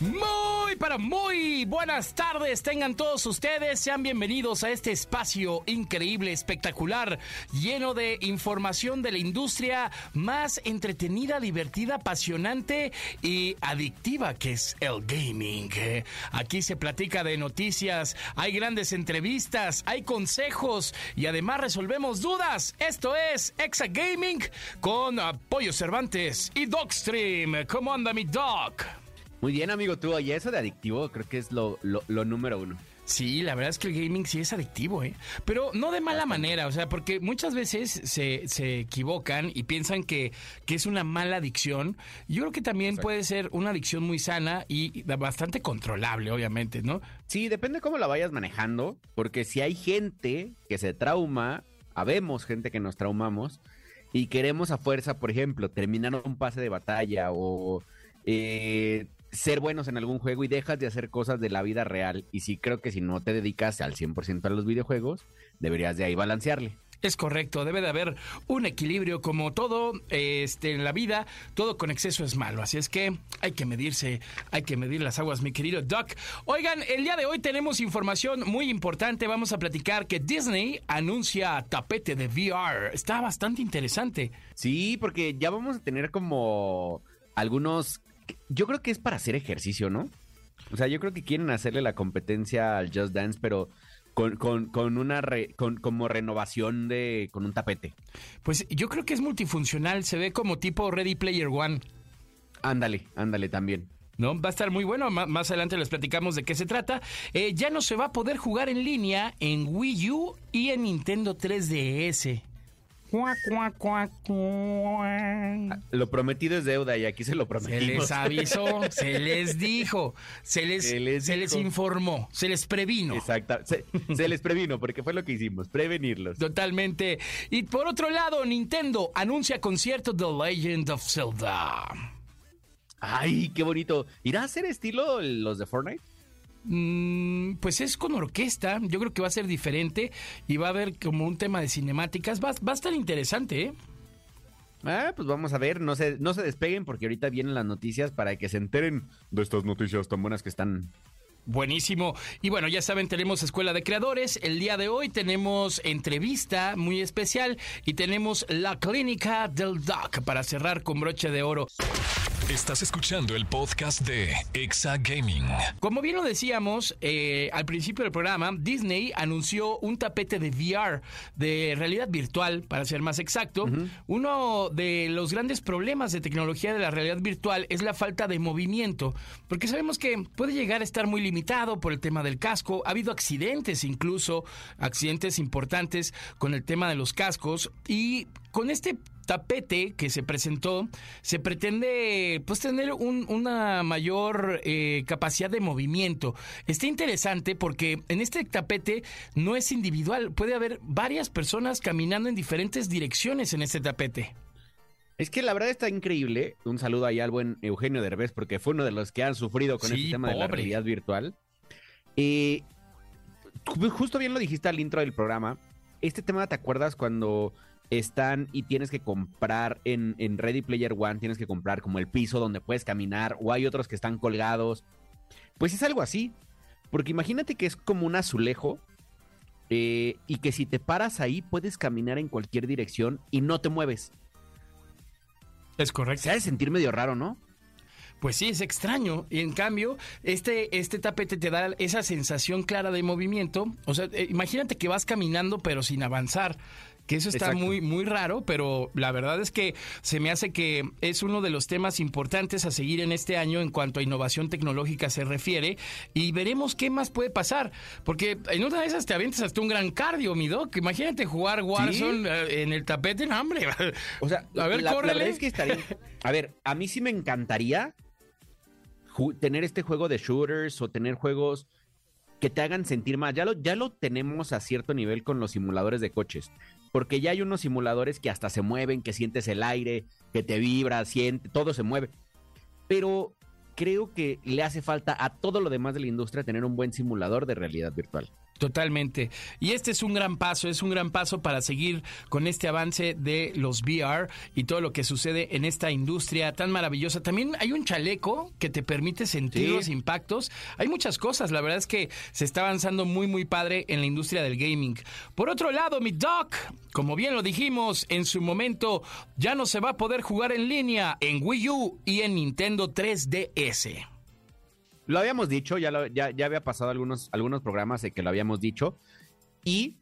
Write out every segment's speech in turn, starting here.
Muy, para muy buenas tardes tengan todos ustedes, sean bienvenidos a este espacio increíble, espectacular, lleno de información de la industria más entretenida, divertida, apasionante y adictiva que es el gaming. Aquí se platica de noticias, hay grandes entrevistas, hay consejos y además resolvemos dudas. Esto es Exa Gaming con Pollo Cervantes y Dogstream. ¿Cómo anda mi dog? Muy bien, amigo, tú, y eso de adictivo creo que es lo, lo, lo número uno. Sí, la verdad es que el gaming sí es adictivo, ¿eh? Pero no de mala manera, o sea, porque muchas veces se, se equivocan y piensan que, que es una mala adicción. Yo creo que también puede ser una adicción muy sana y bastante controlable, obviamente, ¿no? Sí, depende cómo la vayas manejando, porque si hay gente que se trauma, habemos gente que nos traumamos y queremos a fuerza, por ejemplo, terminar un pase de batalla o eh, ser buenos en algún juego y dejas de hacer cosas de la vida real. Y sí creo que si no te dedicas al 100% a los videojuegos, deberías de ahí balancearle. Es correcto, debe de haber un equilibrio como todo este, en la vida, todo con exceso es malo, así es que hay que medirse, hay que medir las aguas, mi querido Doc. Oigan, el día de hoy tenemos información muy importante, vamos a platicar que Disney anuncia tapete de VR, está bastante interesante. Sí, porque ya vamos a tener como algunos... Yo creo que es para hacer ejercicio, ¿no? O sea, yo creo que quieren hacerle la competencia al Just Dance, pero con, con, con una re- con, como renovación de con un tapete. Pues yo creo que es multifuncional, se ve como tipo Ready Player One. Ándale, ándale también. ¿No? Va a estar muy bueno. Ma- Más adelante les platicamos de qué se trata. Eh, ya no se va a poder jugar en línea en Wii U y en Nintendo 3DS. Lo prometido es deuda y aquí se lo Se prometimos. les avisó, se les dijo, se les, Se les se informó, se les previno. Exacto. Se, se les previno porque fue lo que hicimos, prevenirlos. Totalmente. Y por otro lado, Nintendo anuncia concierto The Legend of Zelda. Ay, qué bonito. ¿Irá a ser estilo los de Fortnite? Mm, pues es con orquesta, yo creo que va a ser diferente y va a haber como un tema de cinemáticas, va, va a estar interesante, ¿eh? Ah, pues vamos a ver, no se, no se despeguen porque ahorita vienen las noticias para que se enteren de estas noticias tan buenas que están. Buenísimo. Y bueno, ya saben, tenemos Escuela de Creadores. El día de hoy tenemos entrevista muy especial y tenemos la clínica del Doc para cerrar con broche de oro. Estás escuchando el podcast de Exa Gaming. Como bien lo decíamos eh, al principio del programa, Disney anunció un tapete de VR, de realidad virtual, para ser más exacto. Uno de los grandes problemas de tecnología de la realidad virtual es la falta de movimiento, porque sabemos que puede llegar a estar muy limitado por el tema del casco. Ha habido accidentes incluso, accidentes importantes con el tema de los cascos y con este tapete que se presentó, se pretende pues tener un- una mayor eh, capacidad de movimiento. Está interesante porque en este tapete no es individual, puede haber varias personas caminando en diferentes direcciones en este tapete. Es que la verdad está increíble. Un saludo ahí al buen Eugenio Derbez porque fue uno de los que han sufrido con Sí, este tema de la realidad virtual. Eh, ju- justo bien lo dijiste al intro del programa. Este tema, ¿te acuerdas cuando están y tienes que comprar en, en Ready Player One, tienes que comprar como el piso donde puedes caminar o hay otros que están colgados? Pues es algo así. Porque imagínate que es como un azulejo eh, y que si te paras ahí puedes caminar en cualquier dirección y no te mueves. Es correcto. Se ha de sentir medio raro, ¿no? Pues sí, es extraño. Y en cambio, este, este tapete te da esa sensación clara de movimiento. O sea, eh, imagínate que vas caminando pero sin avanzar. Que eso está Exacto. muy, muy raro, pero la verdad es que se me hace que es uno de los temas importantes a seguir en este año en cuanto a innovación tecnológica se refiere. Y veremos qué más puede pasar. Porque en una de esas te avientas hasta un gran cardio, mi doc. Imagínate jugar Warzone eh, en el tapete, no, hombre. O sea, A ver, la, la verdad es que estaría. A ver, a mí sí me encantaría tener este juego de shooters o tener juegos que te hagan sentir más. Ya lo, ya lo tenemos a cierto nivel con los simuladores de coches. Porque ya hay unos simuladores que hasta se mueven, que sientes el aire, que te vibra, siente, todo se mueve. Pero creo que le hace falta a todo lo demás de la industria tener un buen simulador de realidad virtual. Totalmente. Y este es un gran paso, es un gran paso para seguir con este avance de los VR y todo lo que sucede en esta industria tan maravillosa. También hay un chaleco que te permite sentir Sí. los impactos. Hay muchas cosas, la verdad es que se está avanzando muy muy padre en la industria del gaming. Por otro lado, mi doc, como bien lo dijimos, en su momento ya no se va a poder jugar en línea en Wii U y en Nintendo 3DS. Lo habíamos dicho, ya, lo- ya, ya había pasado algunos, algunos programas de que lo habíamos dicho. Y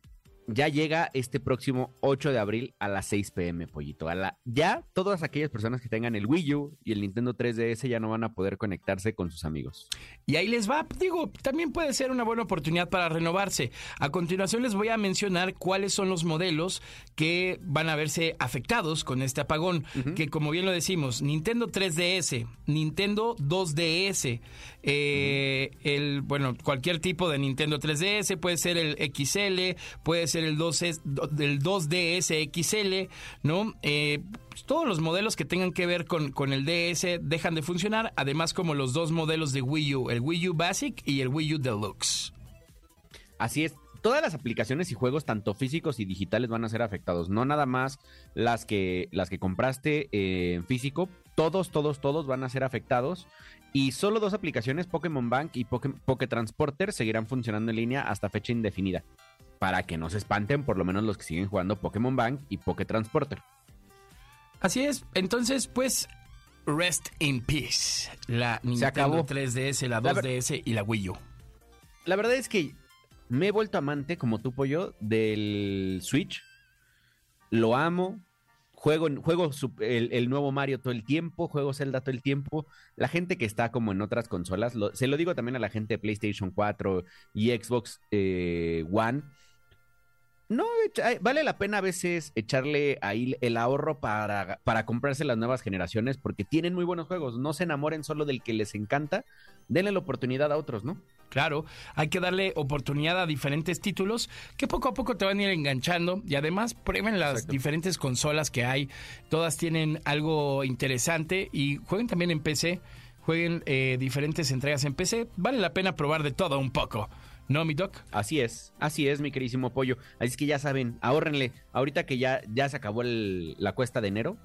ya llega este próximo 8 de abril a las 6 pm, pollito. A la, ya todas aquellas personas que tengan el Wii U y el Nintendo 3DS ya no van a poder conectarse con sus amigos. Y ahí les va, digo, también puede ser una buena oportunidad para renovarse. A continuación les voy a mencionar cuáles son los modelos que van a verse afectados con este apagón, que como bien lo decimos, Nintendo 3DS, Nintendo 2DS, eh, el, bueno, cualquier tipo de Nintendo 3DS, puede ser el XL, puede ser el 2S, el 2DS XL, ¿no? Eh, pues, todos los modelos que tengan que ver con, con el DS dejan de funcionar, además como los dos modelos de Wii U, el Wii U Basic y el Wii U Deluxe. Así es, todas las aplicaciones y juegos, tanto físicos y digitales, van a ser afectados. No nada más las que, las que compraste eh, en físico, todos, todos, todos van a ser afectados. Y solo dos aplicaciones, Pokémon Bank y Poké, Transporter, seguirán funcionando en línea hasta fecha indefinida. Para que no se espanten, por lo menos los que siguen jugando Pokémon Bank y Poké Transporter. Así es, entonces pues rest in peace. La Nintendo acabó. 3DS, la La ver- 2DS y la Wii U. La verdad es que me he vuelto amante, como tú, Pollo, del Switch. Lo amo. Juego, juego el, el nuevo Mario todo el tiempo, juego Zelda todo el tiempo. La gente que está como en otras consolas, lo- se lo digo también a la gente de PlayStation 4 y Xbox eh, One. No, vale la pena a veces echarle ahí el ahorro para, para comprarse las nuevas generaciones porque tienen muy buenos juegos. No se enamoren solo del que les encanta, denle la oportunidad a otros, ¿no? Claro, hay que darle oportunidad a diferentes títulos que poco a poco te van a ir enganchando y además prueben las Exacto. diferentes consolas que hay. Todas tienen algo interesante y jueguen también en PC, jueguen eh, diferentes entregas en PC. Vale la pena probar de todo un poco. ¿No, mi doc? Así es, así es, mi queridísimo pollo. Así es que ya saben, ahórrenle. Ahorita que ya, ya se acabó la cuesta de enero,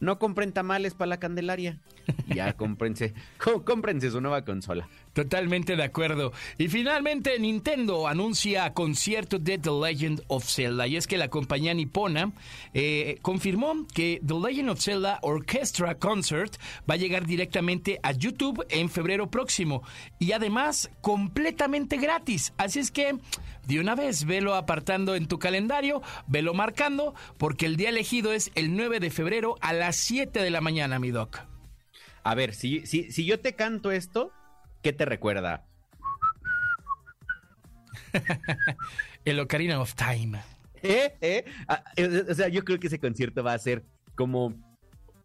no compren tamales para la Candelaria. Ya cómprense, có- cómprense su nueva consola. Totalmente de acuerdo. Y finalmente Nintendo anuncia concierto de The Legend of Zelda. Y es que la compañía nipona eh, confirmó que The Legend of Zelda Orchestra Concert va a llegar directamente a YouTube en febrero próximo. Y además completamente gratis. Así es que de una vez velo apartando en tu calendario, velo marcando, porque el día elegido es el 9 de febrero a las 7 de la mañana, mi doc. A ver, si, si, si yo te canto esto, ¿qué te recuerda? El Ocarina of Time. ¿Eh? ¿Eh? Ah, eh, O sea, yo creo que ese concierto va a ser como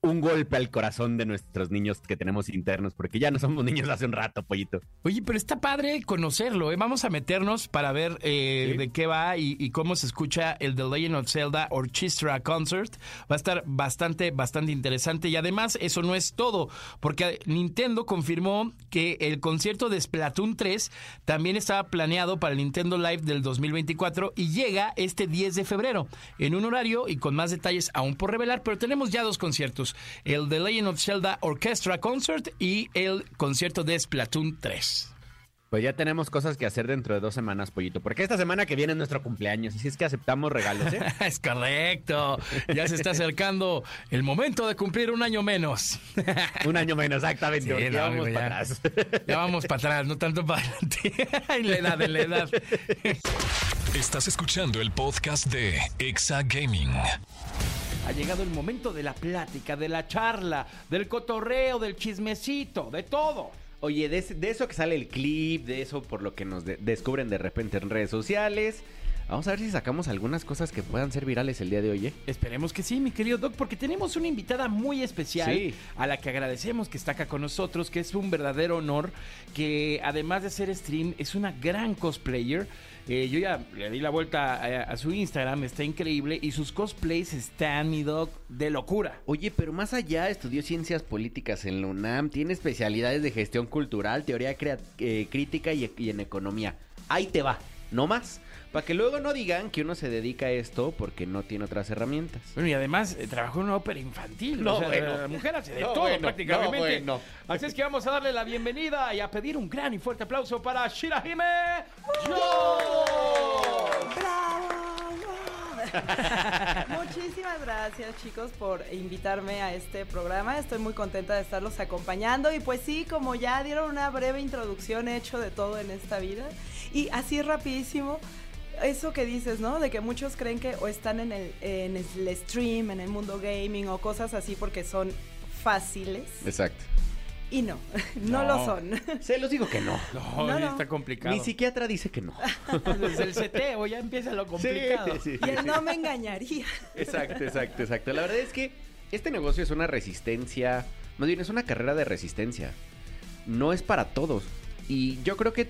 un golpe al corazón de nuestros niños que tenemos internos, porque ya no somos niños hace un rato, pollito. Oye, pero está padre conocerlo, ¿eh? Vamos a meternos para ver eh, Sí. de qué va y, y cómo se escucha el The Legend of Zelda Orchestra Concert. Va a estar bastante, bastante interesante. Y además, eso no es todo, porque Nintendo confirmó que el concierto de Splatoon 3 también estaba planeado para el Nintendo Live del 2024 y llega este 10 de febrero, en un horario y con más detalles aún por revelar, pero tenemos ya dos conciertos, el The Legend of Zelda Orchestra Concert y el concierto de Splatoon 3. Pues ya tenemos cosas que hacer dentro de dos semanas, pollito, porque esta semana que viene es nuestro cumpleaños, y si es que aceptamos regalos, ¿eh? Es correcto. Ya se está acercando el momento de cumplir un año menos. Un año menos, exactamente. Sí, no, vamos amigo, para ya. atrás. Ya vamos para atrás, no tanto para adelante. En la edad, en la edad. Estás escuchando el podcast de Exa Gaming. Ha llegado el momento de la plática, de la charla, del cotorreo, del chismecito, de todo. Oye, de, de eso que sale el clip, de eso por lo que nos de- descubren de repente en redes sociales, Vamos a ver si sacamos algunas cosas que puedan ser virales el día de hoy. ¿eh? Esperemos que sí, mi querido Doc, porque tenemos una invitada muy especial Sí. a la que agradecemos que está acá con nosotros, que es un verdadero honor, que además de ser stream, es una gran cosplayer. Eh, yo ya le di la vuelta a, su Instagram, está increíble, y sus cosplays están, mi Doc, de locura. Oye, pero más allá, estudió ciencias políticas en la UNAM, tiene especialidades de gestión cultural, teoría eh, crítica y en economía. Ahí te va, no más. Para que luego no digan que uno se dedica a esto porque no tiene otras herramientas. Bueno, y además eh, trabajó en una ópera infantil. No, o sea, bueno. la mujer hace de No, todo bueno, prácticamente. no, bueno. Así es que vamos a darle la bienvenida y a pedir un gran y fuerte aplauso para Shirahime Muchísimas gracias chicos por invitarme a este programa. Estoy muy contenta de estarlos acompañando y pues sí, como ya dieron una breve introducción, he hecho de todo en esta vida. Y así rapidísimo, eso que dices, ¿no? De que muchos creen que o están en el, en el stream, en el mundo gaming o cosas así porque son fáciles. Exacto. Y no, no, No. lo son. Se los digo que no. No, No, no. está complicado. Mi psiquiatra dice que no. Desde el seteo ya empieza lo complicado. Sí, sí, Y él no me engañaría. Exacto, exacto, exacto. La verdad es que este negocio es una resistencia, más bien es una carrera de resistencia. No es para todos. Y yo creo que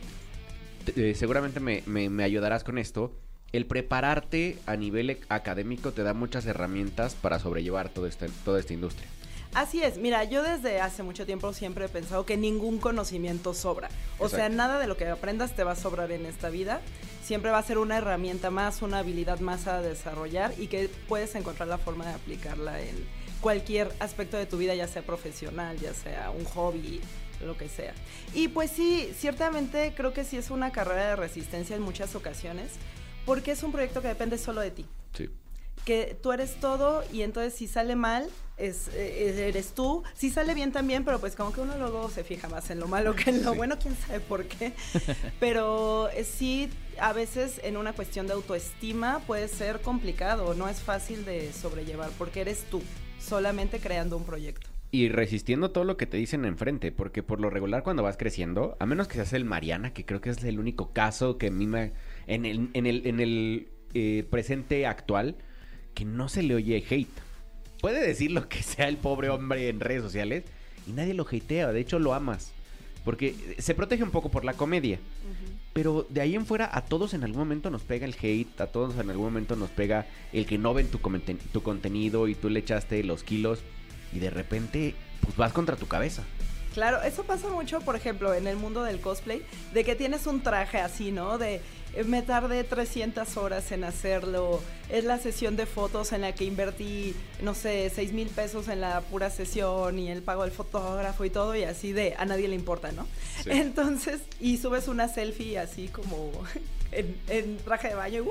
eh, seguramente me, me- me ayudarás con esto. El prepararte a nivel académico te da muchas herramientas para sobrellevar todo este- toda esta industria. Así es, mira, yo desde hace mucho tiempo siempre he pensado que ningún conocimiento sobra. O sea, nada de lo que aprendas te va a sobrar en esta vida. Siempre va a ser una herramienta más, una habilidad más a desarrollar y que puedes encontrar la forma de aplicarla en cualquier aspecto de tu vida, ya sea profesional, ya sea un hobby, lo que sea. Y pues sí, ciertamente creo que sí es una carrera de resistencia en muchas ocasiones, porque es un proyecto que depende solo de ti Sí. que tú eres todo y entonces si sale mal es, eh, eres tú, si sale bien también, pero pues como que uno luego se fija más en lo malo que en lo Sí. bueno, quién sabe por qué. pero eh, sí, a veces en una cuestión de autoestima puede ser complicado, no es fácil de sobrellevar porque eres tú, solamente creando un proyecto. Y resistiendo todo lo que te dicen enfrente, porque por lo regular cuando vas creciendo, a menos que seas el Mariana, que creo que es el único caso que a mí me... En el, en el, en el eh, presente actual, que no se le oye hate. Puede decir lo que sea el pobre hombre en redes sociales y nadie lo hatea, de hecho lo amas. Porque se protege un poco por la comedia. Pero de ahí en fuera a todos en algún momento nos pega el hate, a todos en algún momento nos pega el que no ven tu, tu contenido y tú le echaste los kilos y de repente pues vas contra tu cabeza. Claro, eso pasa mucho, por ejemplo, en el mundo del cosplay, de que tienes un traje así, ¿no? De eh, me tardé 300 horas en hacerlo, es la sesión de fotos en la que invertí, no sé, 6 mil pesos en la pura sesión y el pago del fotógrafo y todo, y así de a nadie le importa, ¿no? Sí. Entonces, y subes una selfie así como en, traje de baño ¡uh!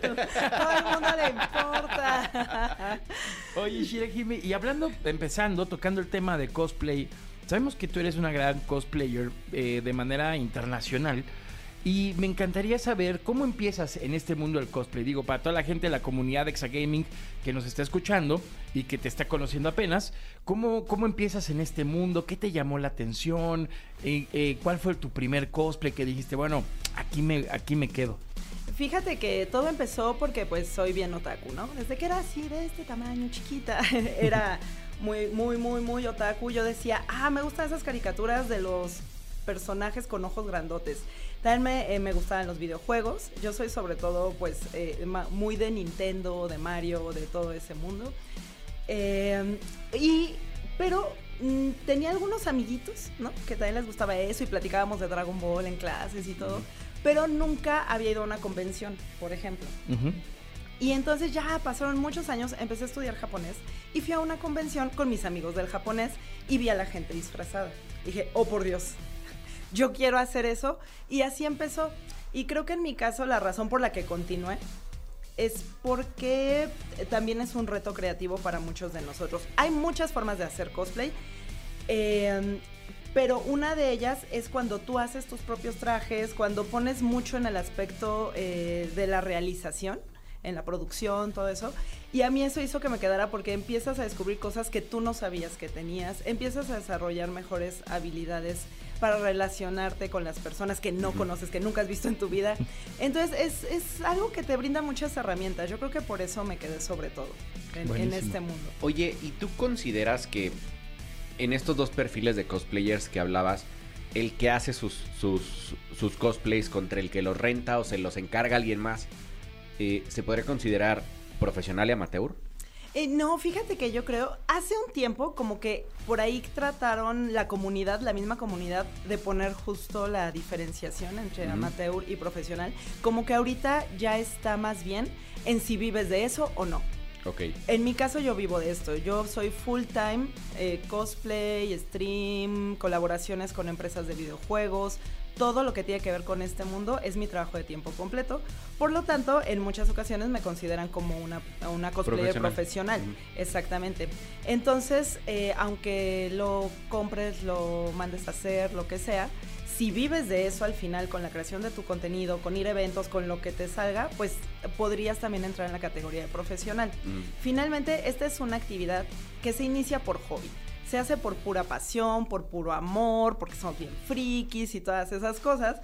todo el mundo le importa. Oye, Shirahime, y hablando, empezando, tocando el tema de cosplay, sabemos que tú eres una gran cosplayer eh, de manera internacional. Y me encantaría saber cómo empiezas en este mundo del cosplay. Digo, para toda la gente de la comunidad de Exagaming que nos está escuchando y que te está conociendo apenas, ¿cómo, cómo empiezas en este mundo? ¿Qué te llamó la atención? Eh, eh, ¿Cuál fue tu primer cosplay que dijiste, bueno, aquí me, aquí me quedo? Fíjate que todo empezó porque pues soy bien otaku, ¿no? Desde que era así de este tamaño, chiquita, era muy, muy, muy, muy otaku. Yo decía, ah, me gustan esas caricaturas de los personajes con ojos grandotes. También me, eh, me gustaban los videojuegos. Yo soy sobre todo pues eh, muy de Nintendo, de Mario, de todo ese mundo. Eh, y, pero mm, tenía algunos amiguitos, ¿no? Que también les gustaba eso y platicábamos de Dragon Ball en clases y todo. Pero nunca había ido a una convención, por ejemplo. Ujú. Y entonces ya pasaron muchos años, empecé a estudiar japonés y fui a una convención con mis amigos del japonés y vi a la gente disfrazada. Dije, oh por Dios, yo quiero hacer eso. Y así empezó. Y creo que en mi caso la razón por la que continué es porque también es un reto creativo para muchos de nosotros. Hay muchas formas de hacer cosplay, eh, pero una de ellas es cuando tú haces tus propios trajes, cuando pones mucho en el aspecto eh, de la realización. en la producción, todo eso. Y a mí eso hizo que me quedara porque empiezas a descubrir cosas que tú no sabías que tenías, empiezas a desarrollar mejores habilidades para relacionarte con las personas que no conoces, que nunca has visto en tu vida. Entonces es, es algo que te brinda muchas herramientas. Yo creo que por eso me quedé sobre todo en, este mundo. Oye, ¿y tú consideras que en estos dos perfiles de cosplayers que hablabas, el que hace sus, sus, sus cosplays contra el que los renta o se los encarga alguien más, eh, ¿se podría considerar profesional y amateur? Eh, no, fíjate que yo creo, hace un tiempo como que por ahí trataron la comunidad, la misma comunidad, de poner justo la diferenciación entre amateur y profesional. Como que ahorita ya está más bien en si vives de eso o no. Ok. En mi caso yo vivo de esto. Yo soy full time, eh, cosplay, stream, colaboraciones con empresas de videojuegos. Todo lo que tiene que ver con este mundo es mi trabajo de tiempo completo. Por lo tanto, en muchas ocasiones me consideran como una, una cosplayer Profesional. profesional. Exactamente. Entonces, eh, aunque lo compres, lo mandes a hacer, lo que sea, si vives de eso al final con la creación de tu contenido, con ir a eventos, con lo que te salga, pues podrías también entrar en la categoría de profesional. Mm. Finalmente, esta es una actividad que se inicia por hobby. Se hace por pura pasión, por puro amor, porque somos bien frikis y todas esas cosas.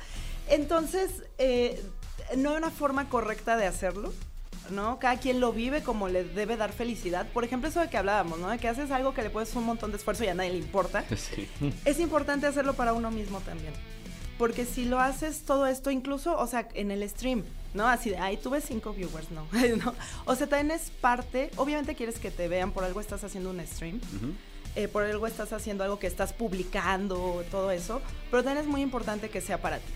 Entonces, eh, no hay una forma correcta de hacerlo, ¿no? Cada quien lo vive como le debe dar felicidad. Por ejemplo, eso de que hablábamos, ¿no? De que haces algo que le pones un montón de esfuerzo y a nadie le importa. Sí. Es importante hacerlo para uno mismo también. Porque si lo haces todo esto, incluso, o sea, en el stream, ¿no? Así de, ay, tuve cinco viewers, no. ¿no? O sea, también es parte, obviamente quieres que te vean, por algo estás haciendo un stream, Ujú. Eh, por algo estás haciendo algo que estás publicando, todo eso, pero también es muy importante que sea para ti.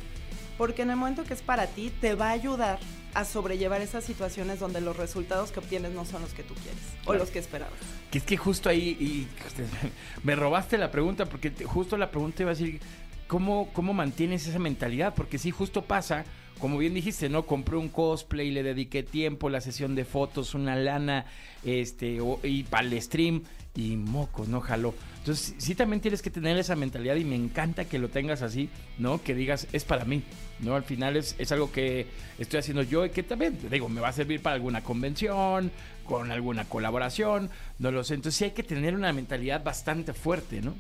Porque en el momento que es para ti, te va a ayudar a sobrellevar esas situaciones donde los resultados que obtienes no son los que tú quieres o los que esperabas. Que es que justo ahí, y, me robaste la pregunta, porque justo la pregunta iba a decir, ¿cómo, ¿cómo mantienes esa mentalidad? Porque sí, justo pasa, como bien dijiste, ¿no? Compré un cosplay, le dediqué tiempo, la sesión de fotos, una lana, este, y para el stream, y moco, no jaló. Entonces, sí también tienes que tener esa mentalidad y me encanta que lo tengas así, ¿no? Que digas, es para mí, ¿no? Al final es, es algo que estoy haciendo yo y que también, digo, me va a servir para alguna convención, con alguna colaboración, no lo sé. Entonces sí hay que tener una mentalidad bastante fuerte, ¿no?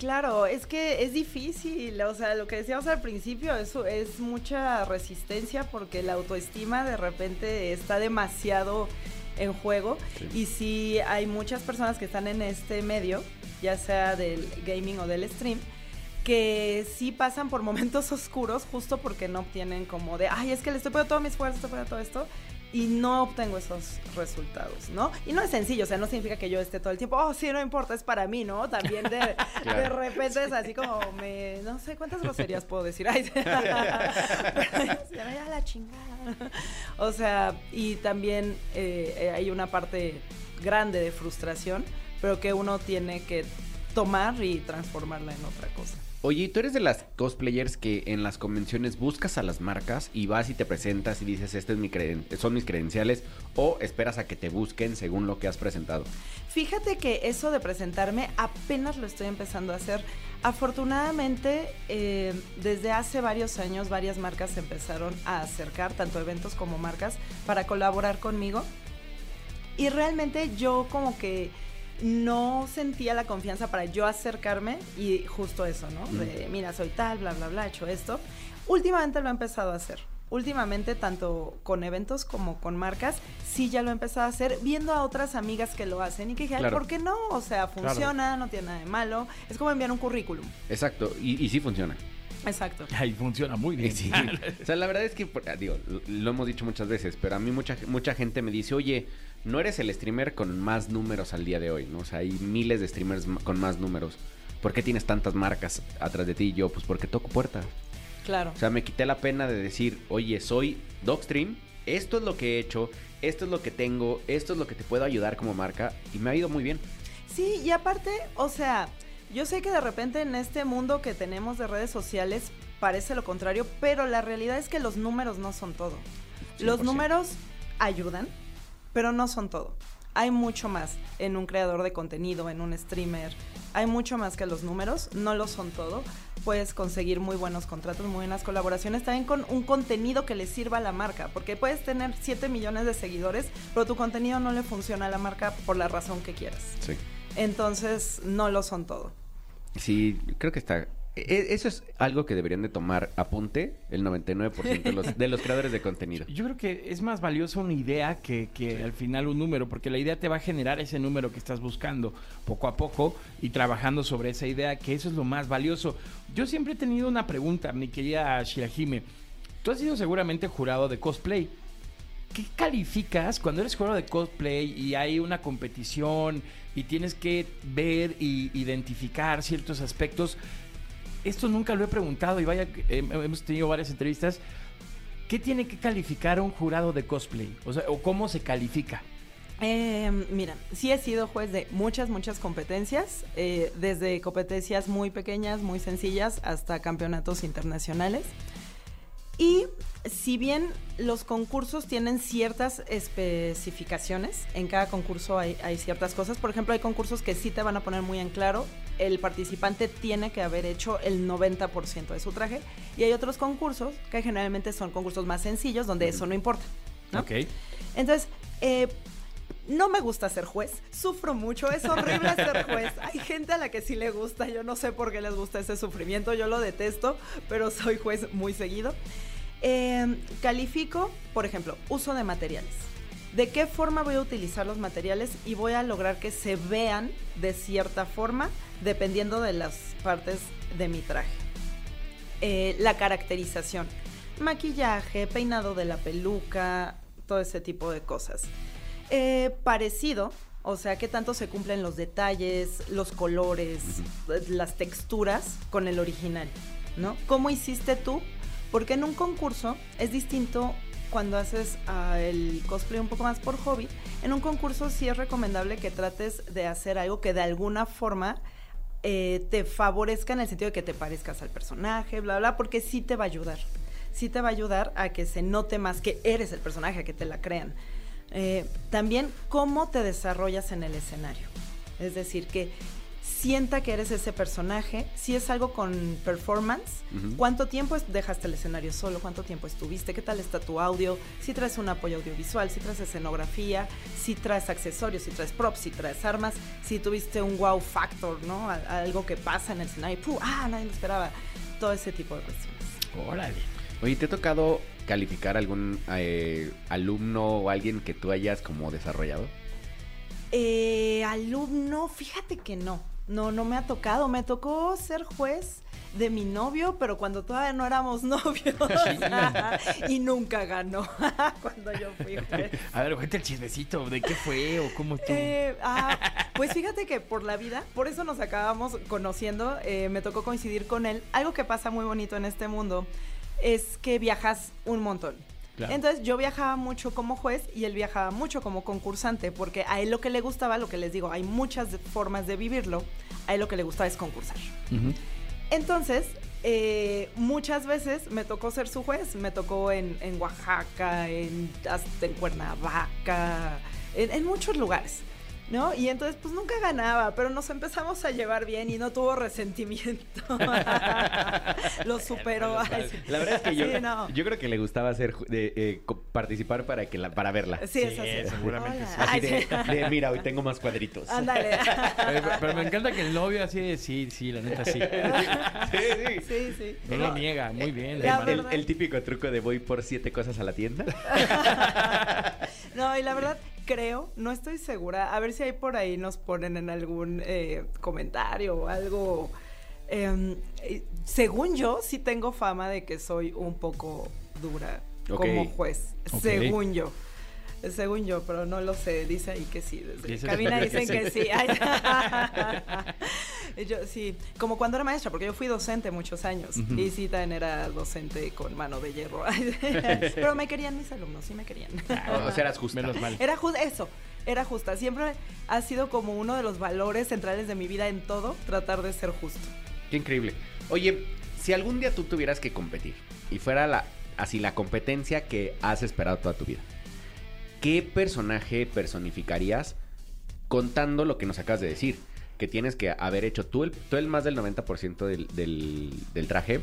Claro, es que es difícil, o sea, lo que decíamos al principio, eso es mucha resistencia porque la autoestima de repente está demasiado en juego. Y si hay muchas personas que están en este medio, ya sea del gaming o del stream, que sí pasan por momentos oscuros justo porque no obtienen como de, ay, es que le estoy poniendo todo mi esfuerzo, estoy poniendo todo esto y no obtengo esos resultados, ¿no? Y no es sencillo, o sea, no significa que yo esté todo el tiempo, oh, sí, no importa, es para mí, ¿no? También de, repente es así como, me, no sé cuántas groserías puedo decir, ay, ya la chingada. O sea, y también eh, hay una parte grande de frustración, pero que uno tiene que tomar y transformarla en otra cosa. Oye, ¿y tú eres de las cosplayers que en las convenciones buscas a las marcas y vas y te presentas y dices, este es mi son mis credenciales o esperas a que te busquen según lo que has presentado? Fíjate que eso de presentarme apenas lo estoy empezando a hacer. Afortunadamente, eh, desde hace varios años varias marcas se empezaron a acercar, tanto eventos como marcas, para colaborar conmigo. Y realmente yo como que no sentía la confianza para yo acercarme y justo eso, ¿no? De, mira, soy tal, bla, bla, bla, he hecho esto. Últimamente lo he empezado a hacer. Últimamente, tanto con eventos como con marcas, sí ya lo he empezado a hacer, viendo a otras amigas que lo hacen y que dije, "Ay, Claro. ¿por qué no? O sea, funciona, no tiene nada de malo. Es como enviar un currículum. Exacto, y, y sí funciona. Exacto. Ahí funciona muy bien. Sí. O sea, la verdad es que, digo, lo- lo hemos dicho muchas veces, pero a mí mucha, mucha gente me dice, oye, no eres el streamer con más números al día de hoy, ¿no? O sea, hay miles de streamers con más números. ¿Por qué tienes tantas marcas atrás de ti? Y yo, pues porque toco puertas. Claro. O sea, me quité la pena de decir, oye, soy Dogstream, esto es lo que he hecho, esto es lo que tengo, esto es lo que te puedo ayudar como marca, y me ha ido muy bien. Sí, y aparte, o sea, yo sé que de repente en este mundo que tenemos de redes sociales parece lo contrario, pero la realidad es que los números no son todo. Los 100%. números ayudan, pero no son todo. Hay mucho más en un creador de contenido, en un streamer. Hay mucho más que los números, no lo son todo. Puedes conseguir muy buenos contratos, muy buenas colaboraciones, también con un contenido que le sirva a la marca, porque puedes tener 7 millones de seguidores, pero tu contenido no le funciona a la marca por la razón que quieras. Sí. Entonces, no lo son todo. Sí, creo que está. E- Eso es algo que deberían de tomar apunte el 99% de los, de los creadores de contenido. Yo creo que es más valioso una idea que, que al final un número, porque la idea te va a generar ese número que estás buscando poco a poco y trabajando sobre esa idea, que eso es lo más valioso. Yo siempre he tenido una pregunta, mi querida Shirahime. Tú has sido seguramente jurado de cosplay. ¿Qué calificas cuando eres jurado de cosplay y hay una competición y tienes que ver y identificar ciertos aspectos? Esto nunca lo he preguntado y vaya, hemos tenido varias entrevistas. ¿Qué tiene que calificar un jurado de cosplay? O sea, o cómo se califica. Eh, mira, sí he sido juez de muchas, muchas competencias, eh, desde competencias muy pequeñas, muy sencillas, hasta campeonatos internacionales. Y si bien los concursos tienen ciertas especificaciones, en cada concurso hay ciertas cosas. Por ejemplo, hay concursos que sí te van a poner muy en claro, el participante tiene que haber hecho el 90% de su traje. Y hay otros concursos que generalmente son concursos más sencillos, donde eso no importa. ¿no? Ok. Entonces, eh, no me gusta ser juez, sufro mucho, es horrible ser juez. Hay gente a la que sí le gusta, yo no sé por qué les gusta ese sufrimiento, yo lo detesto, pero soy juez muy seguido. Eh, califico, por ejemplo, uso de materiales. ¿De qué forma voy a utilizar los materiales y voy a lograr que se vean de cierta forma dependiendo de las partes de mi traje? Eh, la caracterización, maquillaje, peinado de la peluca, todo ese tipo de cosas. Eh, parecido, o sea, que tanto se cumplen los detalles, los colores, las texturas con el original, ¿no? ¿Cómo hiciste tú? Porque en un concurso es distinto cuando haces ah, el cosplay un poco más por hobby. En un concurso sí es recomendable que trates de hacer algo que de alguna forma eh, te favorezca en el sentido de que te parezcas al personaje, bla, bla, porque sí te va a ayudar. Sí te va a ayudar a que se note más que eres el personaje, a que te la crean. Eh, también cómo te desarrollas en el escenario. Es decir, que sienta que eres ese personaje. Si es algo con performance. ¿cuánto tiempo dejaste el escenario solo? ¿Cuánto tiempo estuviste? ¿Qué tal está tu audio? Si traes un apoyo audiovisual, si traes escenografía, si traes accesorios, si traes props, si traes armas, si tuviste un wow factor, ¿no? Algo que pasa en el escenario. ¡Puh! ¡Ah! Nadie lo esperaba. Todo ese tipo de cuestiones. Órale. Oye, ¿te ha tocado calificar algún eh, alumno o alguien que tú hayas como desarrollado? Eh, alumno, fíjate que no. No, no me ha tocado. Me tocó ser juez de mi novio, pero cuando todavía no éramos novios. y nunca ganó cuando yo fui juez. A ver, cuenta el chismecito. ¿De qué fue o cómo estuvo? Eh, ah, pues fíjate que por la vida, por eso nos acabamos conociendo, eh, me tocó coincidir con él. Algo que pasa muy bonito en este mundo es que viajas un montón. Claro. Entonces yo viajaba mucho como juez y él viajaba mucho como concursante, porque a él lo que le gustaba, lo que les digo, hay muchas formas de vivirlo, a él lo que le gustaba es concursar. Entonces, eh, muchas veces me tocó ser su juez, me tocó en, en Oaxaca, en, hasta en Cuernavaca, en, en muchos lugares. ¿No? Y entonces, pues nunca ganaba, pero nos empezamos a llevar bien y no tuvo resentimiento. Lo superó. Ay, sí. La verdad es que yo, Sí, no. yo creo que le gustaba hacer eh, co- participar para que la, para verla. Sí, es así. seguramente Hola. sí. Así Ay, de, sí. de, mira, hoy tengo más cuadritos. Ándale. Eh, pero- Pero me encanta que el novio así de sí, sí, la neta sí. Sí, sí. Sí, sí. No lo niega, muy bien. El típico truco de voy por siete cosas a la tienda. No, y la verdad creo, no estoy segura, a ver si ahí por ahí nos ponen en algún eh, comentario o algo. Em, eh, según yo, sí tengo fama de que soy un poco dura como juez, según yo. Según yo, pero no lo sé, dice ahí que sí. Desde Dice- cabina dicen que sí. Ay. yo, sí, como cuando era maestra, porque yo fui docente muchos años. Y sí, también era docente con mano de hierro. pero me querían mis alumnos, sí me querían. o sea, eras justa. Menos mal. Era justo eso, era justa. Siempre ha sido como uno de los valores centrales de mi vida en todo, tratar de ser justo. Qué increíble. Oye, si algún día tú tuvieras que competir y fuera la así la competencia que has esperado toda tu vida. ¿Qué personaje personificarías contando lo que nos acabas de decir? Que tienes que haber hecho tú el, tú el más del 90% del, del, del traje,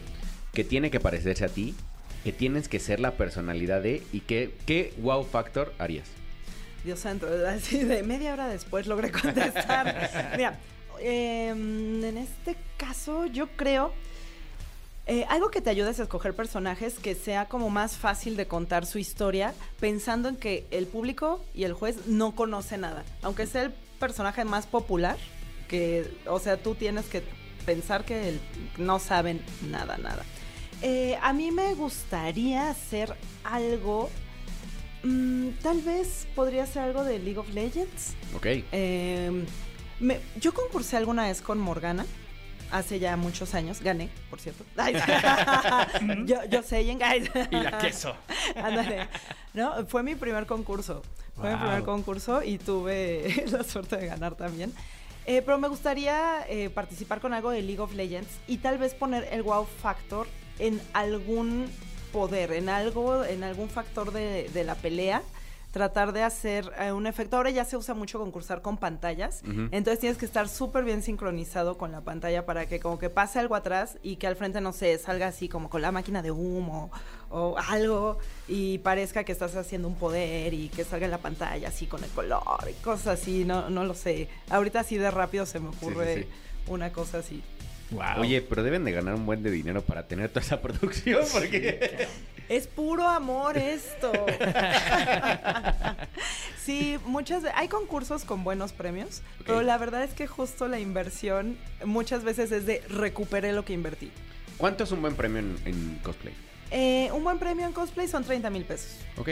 que tiene que parecerse a ti, que tienes que ser la personalidad de y ¿qué wow factor harías? Dios santo, así de media hora después logré contestar. Mira, eh, en este caso yo creo... eh, algo que te ayude es a escoger personajes que sea como más fácil de contar su historia, pensando en que el público y el juez no conoce nada. Aunque sea el personaje más popular, que, o sea, tú tienes que pensar que el- no saben nada, nada. Eh, a mí me gustaría hacer algo. mm, tal vez podría ser algo de League of Legends. Ok. Eh, me- yo concursé alguna vez con Morgana. Hace ya muchos años. Gané, por cierto. Ay, yo, yo sé, y en guys. Y la queso. Ándale. No, fue mi primer concurso. Fue mi primer concurso y tuve la suerte de ganar también. Eh, pero me gustaría eh, participar con algo de League of Legends y tal vez poner el wow factor en algún poder, en algo, en algún factor de, de la pelea. Tratar de hacer eh, un efecto. Ahora ya se usa mucho concursar con pantallas. Entonces tienes que estar súper bien sincronizado con la pantalla para que como que pase algo atrás y que al frente, no sé, salga así como con la máquina de humo o algo y parezca que estás haciendo un poder y que salga en la pantalla así con el color y cosas así, no, no lo sé. Ahorita así de rápido se me ocurre sí. una cosa así. Wow. Oye, pero deben de ganar un buen de dinero para tener toda esa producción, porque... Es puro amor esto. sí, muchas hay concursos con buenos premios, pero la verdad es que justo la inversión muchas veces es de recuperé lo que invertí. ¿Cuánto es un buen premio en, en cosplay? Eh, un buen premio en cosplay son 30 mil pesos. Ok.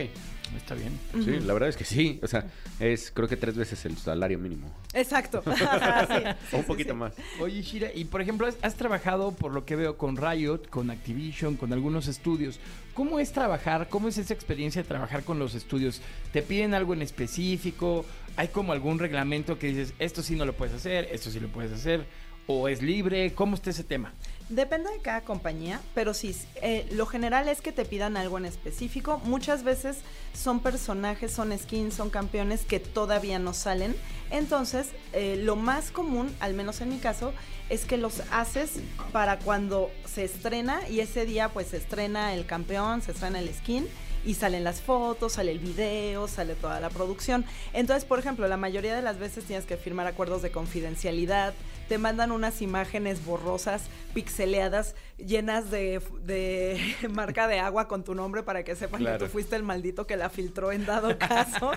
Está bien. Sí, la verdad es que sí. O sea, es creo que tres veces el salario mínimo. Exacto. Sí, sí, o un sí, poquito sí. más. Oye, Shira, y por ejemplo, has, has trabajado, por lo que veo, con Riot, con Activision, con algunos estudios. ¿Cómo es trabajar? ¿Cómo es esa experiencia de trabajar con los estudios? ¿Te piden algo en específico? ¿Hay como algún reglamento que dices, esto sí no lo puedes hacer, esto sí lo puedes hacer? ¿O es libre? ¿Cómo está ese tema? Depende de cada compañía, pero sí, eh, lo general es que te pidan algo en específico. Muchas veces son personajes, son skins, son campeones que todavía no salen. Entonces, eh, lo más común, al menos en mi caso, es que los haces para cuando se estrena y ese día pues se estrena el campeón, se estrena el skin y salen las fotos, sale el video, sale toda la producción. Entonces, por ejemplo, la mayoría de las veces tienes que firmar acuerdos de confidencialidad, te mandan unas imágenes borrosas, pixeleadas, llenas de, de marca de agua con tu nombre para que sepan Claro. que tú fuiste el maldito que la filtró en dado caso.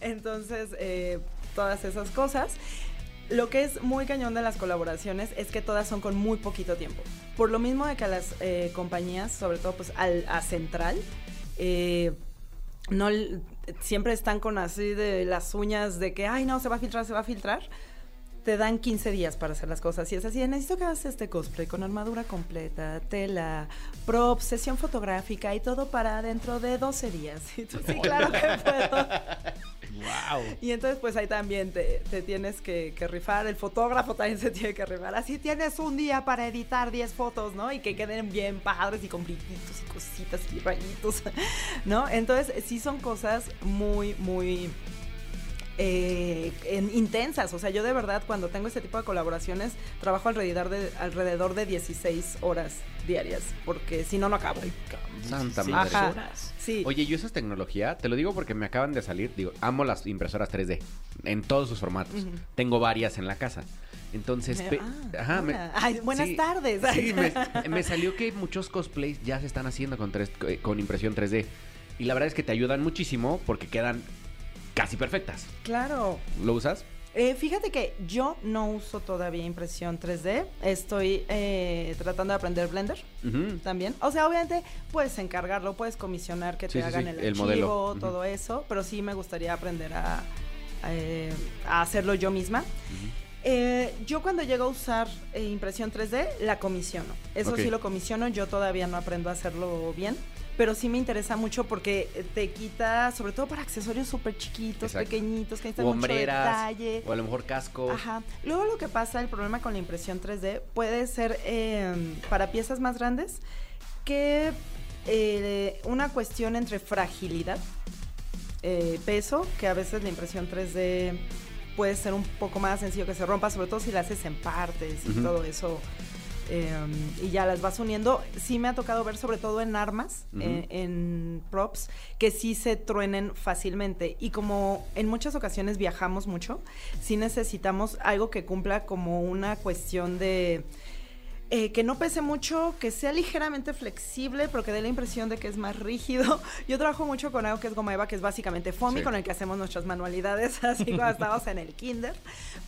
Entonces, eh, todas esas cosas. Lo que es muy cañón de las colaboraciones es que todas son con muy poquito tiempo. Por lo mismo de que a las eh, compañías, sobre todo pues al, a Central, eh, no siempre están con así de las uñas de que, ay no, se va a filtrar, se va a filtrar. Te dan 15 días para hacer las cosas y es así, necesito que hagas este cosplay con armadura completa, tela, prop, sesión fotográfica y todo para dentro de 12 días. Y tú, sí, claro que puedo. ¡Wow! Y entonces pues ahí también te, te tienes que, que rifar, el fotógrafo también se tiene que rifar. Así tienes un día para editar 10 fotos, ¿no? Y que queden bien padres y con brillitos y cositas y rayitos, ¿no? Entonces sí son cosas muy, muy eh, en- intensas. O sea, yo de verdad cuando tengo este tipo de colaboraciones trabajo alrededor de, alrededor de 16 horas diarias, porque si no, no acabo. Santa 16 madre. Ajá. horas. Sí. Oye, ¿y eso es tecnología? Te lo digo porque me acaban de salir. Digo, amo las impresoras 3D en todos sus formatos. Tengo varias en la casa. Entonces, Ah, ajá, me-. Ay, buenas sí, tardes. Sí, me, me salió que muchos cosplays ya se están haciendo con, tres- eh, con impresión 3D. Y la verdad es que te ayudan muchísimo porque quedan casi perfectas. Claro. ¿Lo usas? Eh, fíjate que yo no uso todavía impresión 3D. Estoy eh, tratando de aprender Blender también. O sea, obviamente puedes encargarlo, puedes comisionar que te Sí, hagan sí, el, el archivo, modelo. Todo eso. Pero sí me gustaría aprender a, eh, a hacerlo yo misma. Yo cuando llego a usar impresión 3D, la comisiono. Eso sí lo comisiono, yo todavía no aprendo a hacerlo bien. Pero sí me interesa mucho porque eh, te quita, sobre todo para accesorios súper chiquitos, Exacto. pequeñitos, que necesitan O mucho detalle. O a lo mejor cascos. Ajá. Luego lo que pasa, el problema con la impresión 3D puede ser eh, para piezas más grandes que eh, una cuestión entre fragilidad eh, peso, que a veces la impresión 3D puede ser un poco más sencillo que se rompa, sobre todo si la haces en partes y todo eso. Eh, y ya las vas uniendo. Sí me ha tocado ver sobre todo en armas, Ujú. eh, en props, que sí se truenen fácilmente. Y como en muchas ocasiones viajamos mucho, sí necesitamos algo que cumpla como una cuestión de... eh, que no pese mucho, que sea ligeramente flexible, pero que dé la impresión de que es más rígido. Yo trabajo mucho con algo que es goma eva, que es básicamente foamy, Sí. con el que hacemos nuestras manualidades, así cuando estábamos en el kinder.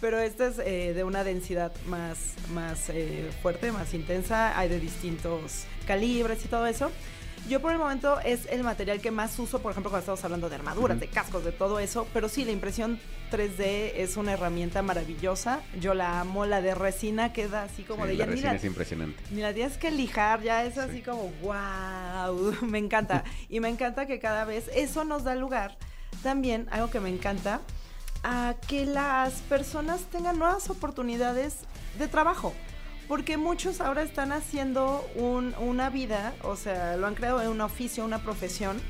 Pero este es eh, de una densidad más, más eh, fuerte, más intensa. Hay de distintos calibres y todo eso. Yo por el momento es el material que más uso, por ejemplo, cuando estamos hablando de armaduras, de cascos, de todo eso. Pero sí, la impresión 3D es una herramienta maravillosa. Yo la amo. La de resina queda así como Sí, de la ya ni resina la- es impresionante. ni la tienes que lijar, ya es así como, wow, me encanta. Y me encanta que cada vez eso nos da lugar también, algo que me encanta, a que las personas tengan nuevas oportunidades de trabajo. Porque muchos ahora están haciendo un- una vida, o sea, lo han creado en un oficio, una profesión,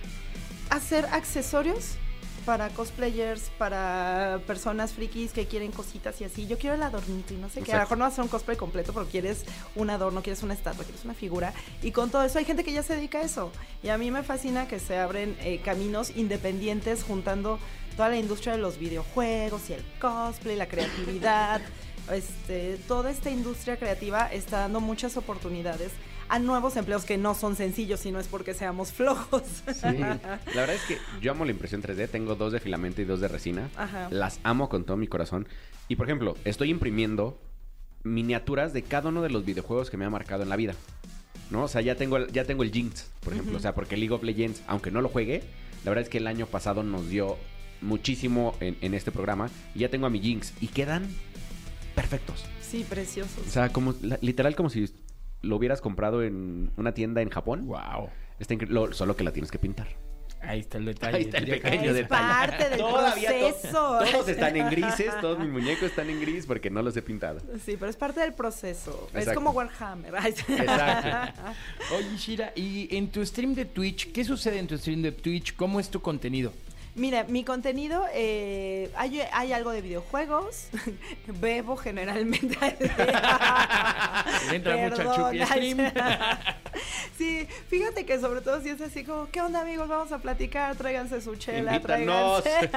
hacer accesorios para cosplayers, para personas frikis que quieren cositas y así. Yo quiero el adornito y no sé qué. A lo Exacto. mejor no vas a hacer un cosplay completo, pero quieres un adorno, quieres una estatua, quieres una figura. Y con todo eso hay gente que ya se dedica a eso. Y a mí me fascina que se abren eh, caminos independientes juntando toda la industria de los videojuegos y el cosplay, la creatividad. este, toda esta industria creativa está dando muchas oportunidades a nuevos empleos que no son sencillos, si no es porque seamos flojos. Sí. La verdad es que yo amo la impresión 3D. Tengo dos de filamento y dos de resina. Ajá. Las amo con todo mi corazón. Y por ejemplo, estoy imprimiendo miniaturas de cada uno de los videojuegos que me ha marcado en la vida. ¿No? O sea, ya tengo, el- ya tengo el Jinx, por ejemplo. O sea, porque League of Legends, aunque no lo juegue, la verdad es que el año pasado nos dio muchísimo en, en este programa. Y ya tengo a mi Jinx. Y quedan perfectos. Sí, preciosos. O sea, como la- literal como si lo hubieras comprado en una tienda en Japón. Wow. Está lo- solo que la tienes que pintar. Ahí está el detalle. Ahí está el pequeño es detalle. parte del Todavía to- proceso. todos están en grises, todos mis muñecos están en gris porque no los he pintado. Sí, pero es parte del proceso. Es como Warhammer. Exacto. Oye, Shira, y en tu stream de Twitch, ¿qué sucede en tu stream de Twitch? ¿Cómo es tu contenido? Mira, mi contenido, eh, hay, hay algo de videojuegos, bebo generalmente. Entra Chupi ay, stream. Sí, fíjate que sobre todo si es así como, ¿qué onda amigos? Vamos a platicar, tráiganse su chela, Invítanos. tráiganse.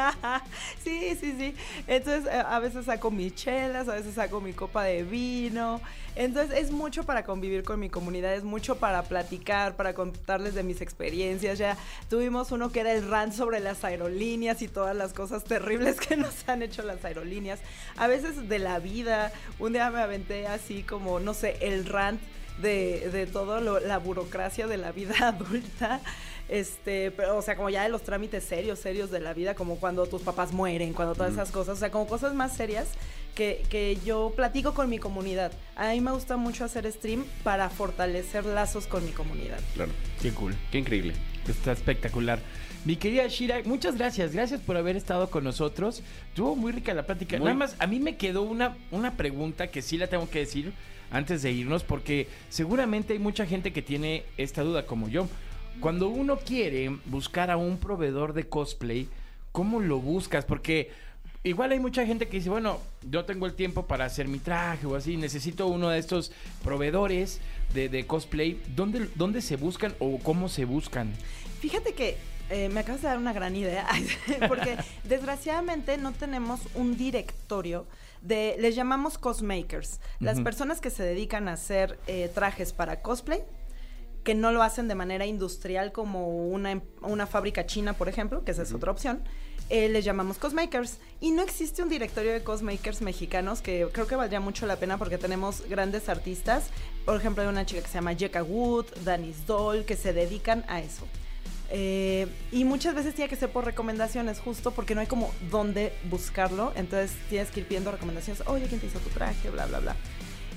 sí, sí, sí. Entonces eh, a veces saco mis chelas, a veces saco mi copa de vino. Entonces es mucho para convivir con mi comunidad, es mucho para platicar, para contarles de mis experiencias. Ya tuvimos uno que era el rant sobre las aerolíneas y todas las cosas terribles que nos han hecho las aerolíneas. A veces de la vida. Un día me aventé así como, no sé, el rant de, de todo lo- la burocracia de la vida adulta. Este, pero, o sea, como ya de los trámites serios, serios de la vida, como cuando tus papás mueren, cuando todas esas cosas, o sea, como cosas más serias que, que yo platico con mi comunidad. A mí me gusta mucho hacer stream para fortalecer lazos con mi comunidad. Claro. Qué cool. Qué increíble. Está espectacular. Mi querida Shira, muchas gracias. Gracias por haber estado con nosotros. Estuvo muy rica la plática. Muy- Nada más, a mí me quedó una, una pregunta que sí la tengo que decir antes de irnos, porque seguramente hay mucha gente que tiene esta duda como yo. Cuando uno quiere buscar a un proveedor de cosplay, ¿cómo lo buscas? Porque igual hay mucha gente que dice, bueno, yo tengo el tiempo para hacer mi traje o así, necesito uno de estos proveedores de, de cosplay. ¿Dónde, ¿Dónde se buscan o cómo se buscan? Fíjate que eh, me acabas de dar una gran idea, porque desgraciadamente no tenemos un directorio de, les llamamos cosmakers, las personas que se dedican a hacer eh, trajes para cosplay, que no lo hacen de manera industrial como una, em- una fábrica china, por ejemplo, que esa es otra opción. eh, les llamamos cosmakers y no existe un directorio de cosmakers mexicanos que creo que valdría mucho la pena porque tenemos grandes artistas por ejemplo hay una chica que se llama Jeka Wood, Danis Doll que se dedican a eso eh, y muchas veces tiene que ser por recomendaciones, justo porque no hay como dónde buscarlo. Entonces tienes que ir pidiendo recomendaciones. Oye, ¿quién te hizo tu traje? Bla, bla, bla.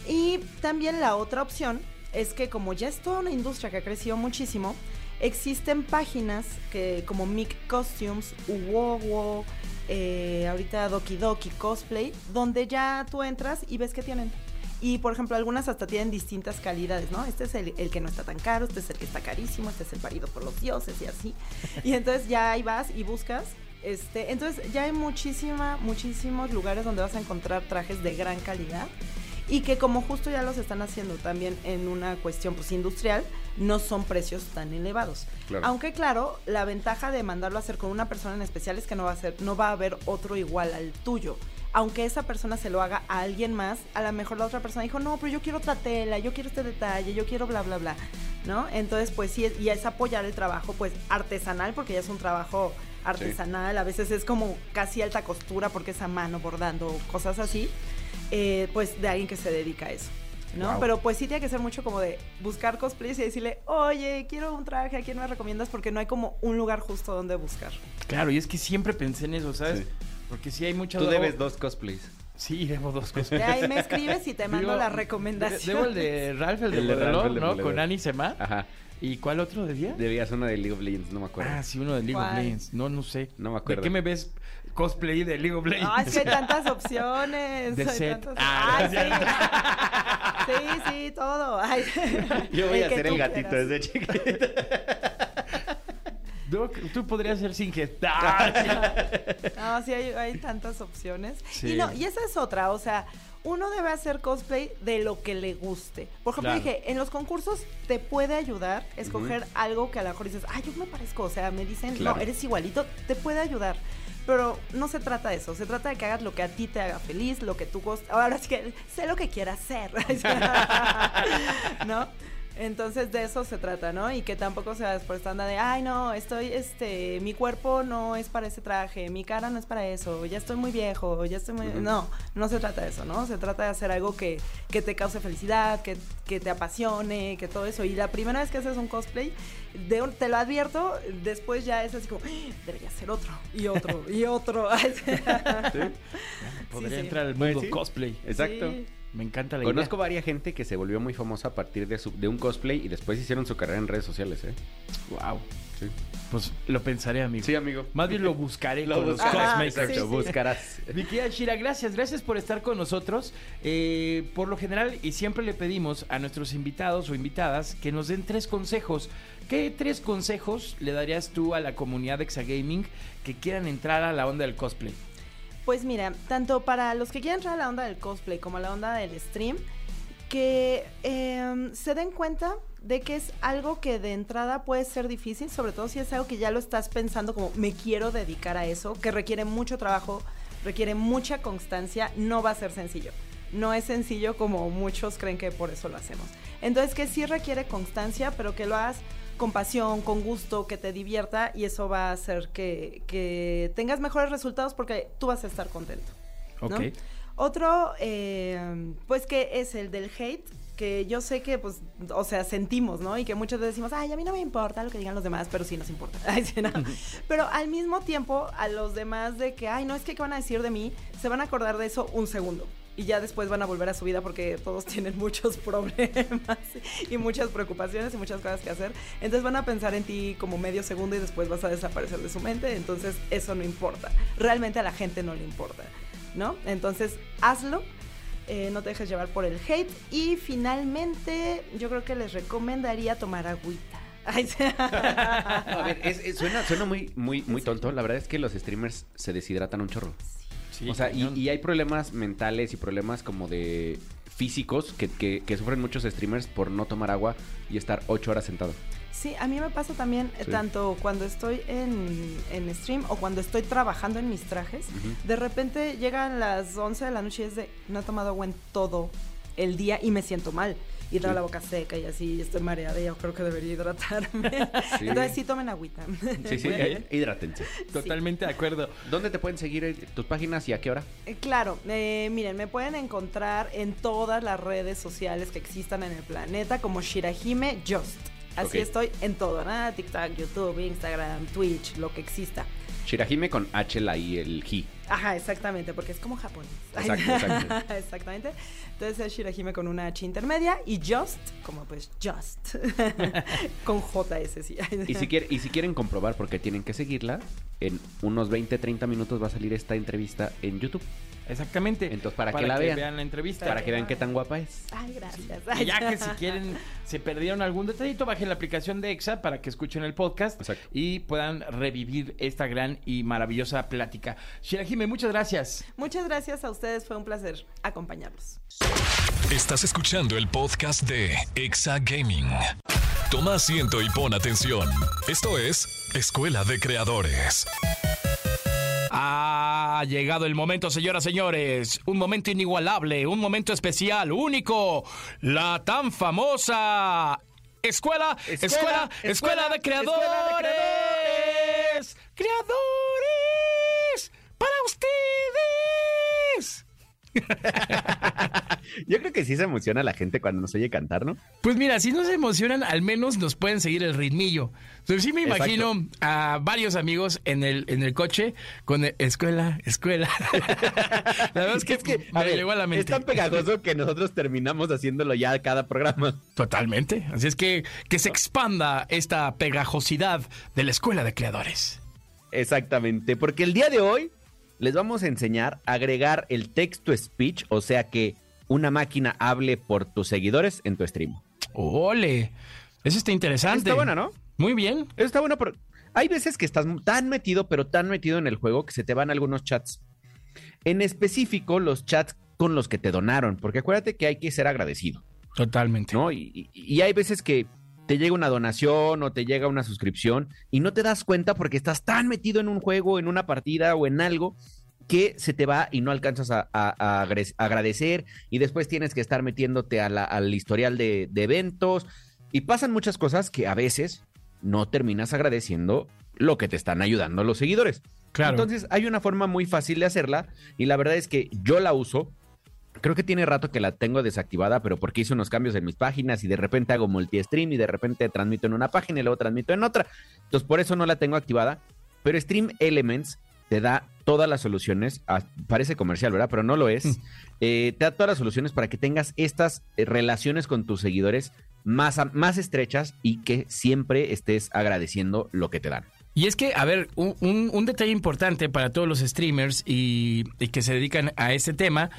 Y también la otra opción es que como ya es toda una industria que ha crecido muchísimo, existen páginas que como Mic Costumes, Uwowo, eh, ahorita Doki Doki Cosplay, donde ya tú entras y ves que tienen. Y por ejemplo, algunas hasta tienen distintas calidades, ¿no? Este es el, que no está tan caro, este es el que está carísimo, este es el parido por los dioses y así. Y entonces ya ahí vas y buscas. Este, entonces ya hay muchísima, muchísimos lugares donde vas a encontrar trajes de gran calidad y que como justo ya los están haciendo también en una cuestión pues industrial, no son precios tan elevados. Claro. Aunque claro, la ventaja de mandarlo a hacer con una persona en especial es que no va a ser, no va a haber otro igual al tuyo. Aunque esa persona se lo haga a alguien más, a lo mejor la otra persona dijo, no, pero yo quiero otra tela, yo quiero este detalle, yo quiero bla, bla, bla, ¿no? Entonces, pues sí, y es apoyar el trabajo, pues artesanal, porque ya es un trabajo artesanal, a veces es como casi alta costura porque es a mano bordando, cosas así eh, pues de alguien que se dedica a eso. ¿no? Wow. Pero pues sí tiene que ser mucho como de buscar cosplays y decirle, oye, quiero un traje, ¿a quién me recomiendas? Porque no hay como un lugar justo donde buscar. Claro, y es que siempre pensé en eso, ¿sabes? Sí. Porque sí hay mucho... Tú debes dos cosplays. Sí, debo dos. De ahí me escribes y te mando Digo, la recomendación. Debo el de Ralph, el de El de Ralph, de ¿no? Con Annie Sema. Ajá. ¿Y cuál otro debía? Debías una de League of Legends, no me acuerdo. Ah, sí, uno de League of. Legends. No, no sé. No me ¿De acuerdo. qué me ves cosplay de League of Legends? Ah, es que hay tantas opciones. De hay set. tantas- Ah, Ay, sí. sí, sí, todo. Ay. Yo voy a ser el gatito quieras. desde chiquito. Doc, tú podrías ser sin gestar. No, sí, hay, hay tantas opciones. Sí. Y no, y esa es otra, o sea, uno debe hacer cosplay de lo que le guste. Por ejemplo, Claro. dije, en los concursos te puede ayudar a escoger algo que a lo mejor dices, ay, yo me parezco, o sea, me dicen, Claro. no, eres igualito, te puede ayudar. Pero no se trata de eso, se trata de que hagas lo que a ti te haga feliz, lo que tú gost- Ahora sí que sé lo que quieras hacer. ¿No? Entonces de eso se trata, ¿no? Y que tampoco seas por esta onda de, ay, no, estoy, este, mi cuerpo no es para ese traje, mi cara no es para eso, ya estoy muy viejo, ya estoy muy... No, no se trata de eso, ¿no? Se trata de hacer algo que, que te cause felicidad, que, que te apasione, que todo eso. Y la primera vez que haces un cosplay, de un- te lo advierto, después ya es así como, "Ah, debería ser otro, y otro, y otro. Podría sí. entrar al Pues mundo sí. cosplay. Exacto. Me encanta la Conozco idea. varias gente que se volvió muy famosa a partir de, su- de un cosplay y después hicieron su carrera en redes sociales, ¿eh? Wow. Sí. Pues lo pensaré, amigo. Sí, amigo. Más bien lo buscaré Lo con los buscarás. sí, sí. buscarás. Mi querida Shira, gracias, gracias por estar con nosotros. Eh, por lo general, y siempre le pedimos a nuestros invitados o invitadas que nos den tres consejos. ¿Qué tres consejos le darías tú a la comunidad de Exagaming que quieran entrar a la onda del cosplay? Pues mira, tanto para los que quieren entrar a la onda del cosplay como a la onda del stream, que em, se den cuenta de que es algo que de entrada puede ser difícil, sobre todo si es algo que ya lo estás pensando como me quiero dedicar a eso, que requiere mucho trabajo, requiere mucha constancia, no va a ser sencillo. No es sencillo como muchos creen que por eso lo hacemos. Entonces que sí requiere constancia, pero que lo hagas con pasión, con gusto, que te divierta y eso va a hacer que, que tengas mejores resultados porque tú vas a estar contento. ¿no? Ok. Otro, eh, pues que es el del hate, que yo sé que, pues, o sea, sentimos, ¿no? Y que muchos decimos, ay, a mí no me importa lo que digan los demás, pero sí nos importa. Ay, sí, no. Pero al mismo tiempo, a los demás de que, ay, no es que qué van a decir de mí, se van a acordar de eso un segundo. Y ya después van a volver a su vida porque todos tienen muchos problemas y muchas preocupaciones y muchas cosas que hacer. Entonces van a pensar en ti como medio segundo y después vas a desaparecer de su mente. Entonces eso no importa. Realmente a la gente no le importa. ¿no? Entonces, hazlo. eh, no te dejes llevar por el hate. Y finalmente, yo creo que les recomendaría tomar agüita. A ver, es- es- suena, suena muy, muy, muy tonto. La verdad es que los streamers se deshidratan un chorro. Sí, o sea, y, hay problemas mentales y problemas como de físicos que, que- que sufren muchos streamers por no tomar agua y estar ocho horas sentado. Sí, a mí me pasa también, eh, Sí. tanto cuando estoy en, en stream o cuando estoy trabajando en mis trajes, de repente llegan las 11 de la noche y es de, no he tomado agua en todo el día y me siento mal. Y Sí. la boca seca y así, y estoy mareada y yo creo que debería hidratarme. Sí. Entonces sí tomen agüita. Sí, sí, bien. hidrátense. Totalmente de acuerdo. ¿Dónde te pueden seguir eh, tus páginas y a qué hora? Eh, Claro, eh, miren, me pueden encontrar en todas las redes sociales que existan en el planeta como Shirahime Just. Así estoy en todo, ¿no? TikTok, YouTube, Instagram, Twitch, lo que exista. Shirahime con H, la I, el Hi. Ajá, exactamente, porque es como japonés. Exacto, exacto. exactamente. Entonces es Shirahime con una H intermedia y Just, como pues Just, con JS, sí. Y si, quiere- y si quieren comprobar por qué tienen que seguirla, en unos 20, 30 minutos va a salir esta entrevista en YouTube. Exactamente. Entonces, para que la vean. la entrevista. Para que vean qué tan guapa es. Ay, gracias. Y ya que si quieren, se perdieron algún detallito, bajen la aplicación de EXA para que escuchen el podcast Exacto. y puedan revivir esta gran y maravillosa plática. Shirahime, muchas gracias. Muchas gracias a ustedes, fue un placer acompañarlos. Estás escuchando el podcast de Exa Gaming. Toma asiento y pon atención. Esto es Escuela de Creadores. Ha llegado el momento, señoras, señores. Un momento inigualable, un momento especial, único. La tan famosa Escuela, Escuela, Escuela, Escuela, de Creadores. Escuela de Creadores. Yo creo que sí se emociona la gente cuando nos oye cantar, ¿no? Pues mira, si no se emocionan, al menos nos pueden seguir el ritmillo. Entonces, sí me Exacto. imagino a varios amigos en el, en el coche con el- escuela, escuela. la verdad es que, a me ver, llegó a la mente. es tan pegajoso que nosotros terminamos haciéndolo ya cada programa. Totalmente. Así es que que se expanda esta pegajosidad de la escuela de creadores. Exactamente, porque el día de hoy les vamos a enseñar a agregar el texto speech, o sea que una máquina hable por tus seguidores en tu stream. Ole, eso está interesante. Está buena, ¿no? Muy bien. Eso está bueno, pero hay veces que estás tan metido, pero tan metido en el juego que se te van algunos chats. En específico, los chats con los que te donaron, porque acuérdate que hay que ser agradecido, Totalmente. ¿no? Y, y- y hay veces que te llega una donación o te llega una suscripción y no te das cuenta porque estás tan metido en un juego, en una partida o en algo que se te va y no alcanzas a, a- a agre- agradecer y después tienes que estar metiéndote a la- al historial de, de eventos y pasan muchas cosas que a veces no terminas agradeciendo lo que te están ayudando los seguidores. Claro. Entonces hay una forma muy fácil de hacerla y la verdad es que yo la uso. Creo que tiene rato que la tengo desactivada, pero porque hice unos cambios en mis páginas y de repente hago multi-stream y de repente transmito en una página y luego transmito en otra. Entonces por eso no la tengo activada. Pero Stream Elements te da todas las soluciones. ah, parece comercial, ¿verdad? Pero no lo es. Eh, te da todas las soluciones para que tengas estas eh, relaciones con tus seguidores más, a- más estrechas y que siempre estés agradeciendo lo que te dan. Y es que, a ver, un, un- un detalle importante para todos los streamers y, y que se dedican a este tema,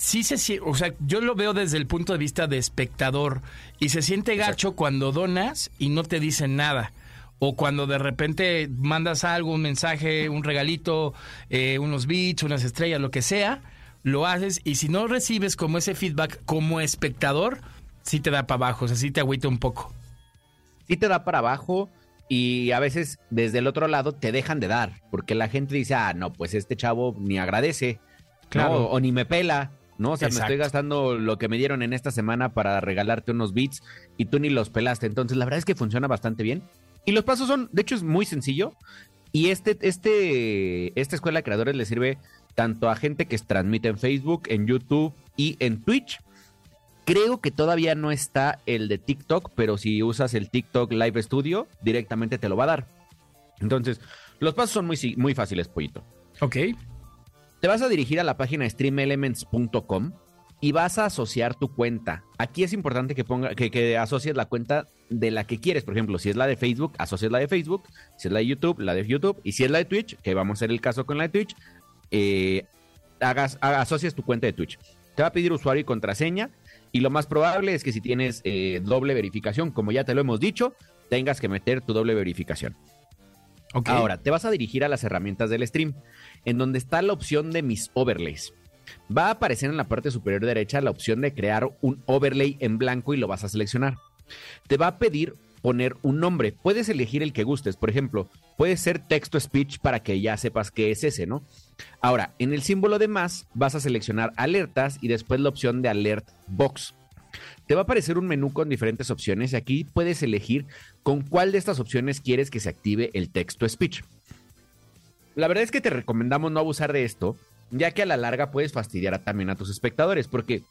sí se o sea, yo lo veo desde el punto de vista de espectador y se siente gacho cuando donas y no te dicen nada. O cuando de repente mandas algo, un mensaje, un regalito, eh, unos beats, unas estrellas, lo que sea, lo haces y si no recibes como ese feedback como espectador, sí te da para abajo, o sea, sí te agüita un poco. sí te da para abajo y a veces desde el otro lado te dejan de dar, porque la gente dice, ah, no, pues este chavo ni agradece, Claro. ¿no? o ni me pela, ¿no? O sea, Exacto. me estoy gastando lo que me dieron en esta semana para regalarte unos beats y tú ni los pelaste. Entonces, la verdad es que funciona bastante bien. Y los pasos son, de hecho, es muy sencillo. Y este, este, esta escuela de creadores le sirve tanto a gente que transmite en Facebook, en YouTube y en Twitch. Creo que todavía no está el de TikTok, pero si usas el TikTok Live Studio, directamente te lo va a dar. Entonces, los pasos son muy, muy fáciles, Pollito. Ok. Te vas a dirigir a la página streamelements.com y vas a asociar tu cuenta. Aquí es importante que, ponga, que, que asocies la cuenta de la que quieres. Por ejemplo, si es la de Facebook, asocias la de Facebook. Si es la de YouTube, la de YouTube. Y si es la de Twitch, que vamos a hacer el caso con la de Twitch, eh, hagas, haga- asocias tu cuenta de Twitch. Te va a pedir usuario y contraseña. Y lo más probable es que si tienes eh, doble verificación, como ya te lo hemos dicho, tengas que meter tu doble verificación. Ok. Ahora, te vas a dirigir a las herramientas del stream, en donde está la opción de mis overlays. Va a aparecer en la parte superior derecha la opción de crear un overlay en blanco y lo vas a seleccionar. Te va a pedir poner un nombre. Puedes elegir el que gustes. Por ejemplo, puede ser texto speech para que ya sepas qué es ese, ¿no? Ahora, en el símbolo de más vas a seleccionar alertas y después la opción de alert box. Te va a aparecer un menú con diferentes opciones y aquí puedes elegir con cuál de estas opciones quieres que se active el texto speech. La verdad es que te recomendamos no abusar de esto, ya que a la larga puedes fastidiar también a tus espectadores, porque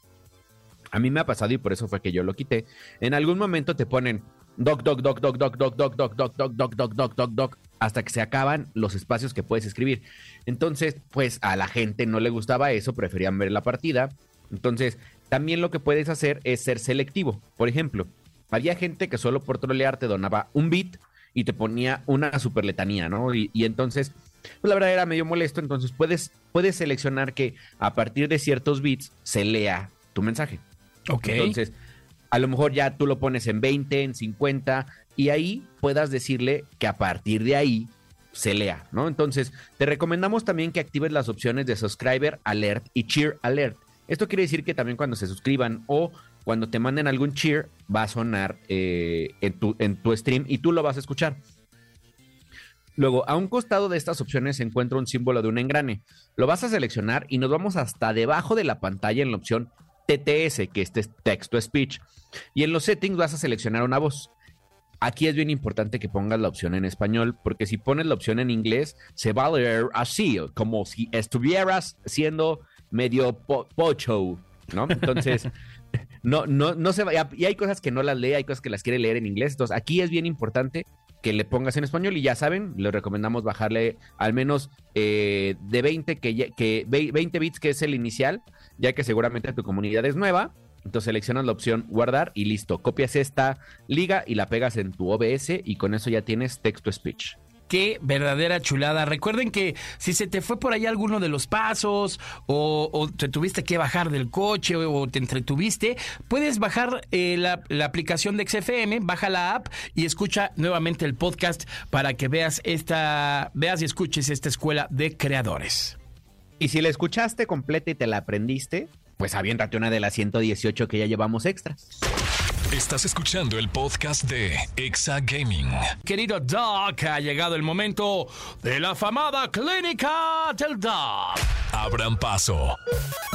A mí me ha pasado y por eso fue que yo lo quité. En algún momento te ponen doc, doc, doc, doc, doc, doc, doc, doc, doc, doc, doc, doc, doc, doc, doc, hasta que se acaban los espacios que puedes escribir. Entonces, pues a la gente no le gustaba eso, preferían ver la partida. Entonces, también lo que puedes hacer es ser selectivo. Por ejemplo, había gente que solo por trolear te donaba un bit y te ponía una super letanía, ¿no? Y entonces, pues la verdad era medio molesto. Entonces, puedes, puedes seleccionar que a partir de ciertos bits se lea tu mensaje. Ok. Entonces, a lo mejor ya tú lo pones en 20, en 50, y ahí puedas decirle que a partir de ahí se lea, ¿no? Entonces, te recomendamos también que actives las opciones de Subscriber Alert y Cheer Alert. Esto quiere decir que también cuando se suscriban o cuando te manden algún cheer, va a sonar eh, en, tu, en tu stream y tú lo vas a escuchar. Luego, a un costado de estas opciones se encuentra un símbolo de un engrane. Lo vas a seleccionar y nos vamos hasta debajo de la pantalla en la opción TTS, que este es texto speech. Y en los settings vas a seleccionar una voz. Aquí es bien importante que pongas la opción en español, porque si pones la opción en inglés, se va a leer así, como si estuvieras siendo medio po- pocho, ¿no? Entonces, no, no, no se va. Y hay cosas que no las lee, hay cosas que las quiere leer en inglés. Entonces, aquí es bien importante que le pongas en español y ya saben, les recomendamos bajarle al menos eh, de 20, que, ya- que ve- 20 bits, que es el inicial, ya que seguramente tu comunidad es nueva. Entonces seleccionas la opción guardar y listo. Copias esta liga y la pegas en tu OBS y con eso ya tienes texto speech. Qué verdadera chulada. Recuerden que si se te fue por ahí alguno de los pasos o, o te tuviste que bajar del coche o, te entretuviste, puedes bajar eh, la, la aplicación de XFM, baja la app y escucha nuevamente el podcast para que veas esta, veas y escuches esta escuela de creadores. Y si la escuchaste completa y te la aprendiste, pues aviéntate una de las 118 que ya llevamos extras. Estás escuchando el podcast de Exa Gaming. Querido Doc, ha llegado el momento de la famada clínica del Doc. Abran paso.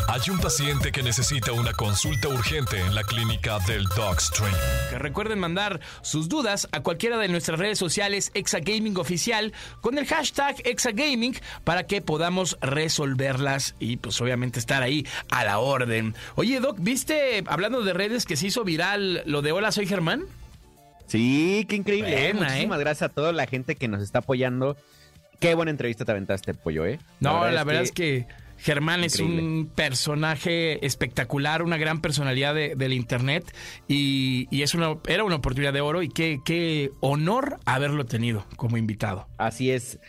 Hay un paciente que necesita una consulta urgente en la clínica del Dogstream. Que recuerden mandar sus dudas a cualquiera de nuestras redes sociales Exagaming Oficial con el hashtag Exagaming para que podamos resolverlas y pues obviamente estar ahí a la orden. Oye Doc, ¿viste, hablando de redes, que se hizo viral lo de Hola, soy Germán? Sí, qué increíble. ¿eh? Muchísimas gracias a toda la gente que nos está apoyando. Qué buena entrevista te aventaste, pollo, ¿eh? No, la verdad, es, que... Germán es un personaje espectacular, una gran personalidad de- del internet y, y es una, era una oportunidad de oro y qué, qué honor haberlo tenido como invitado. Así es.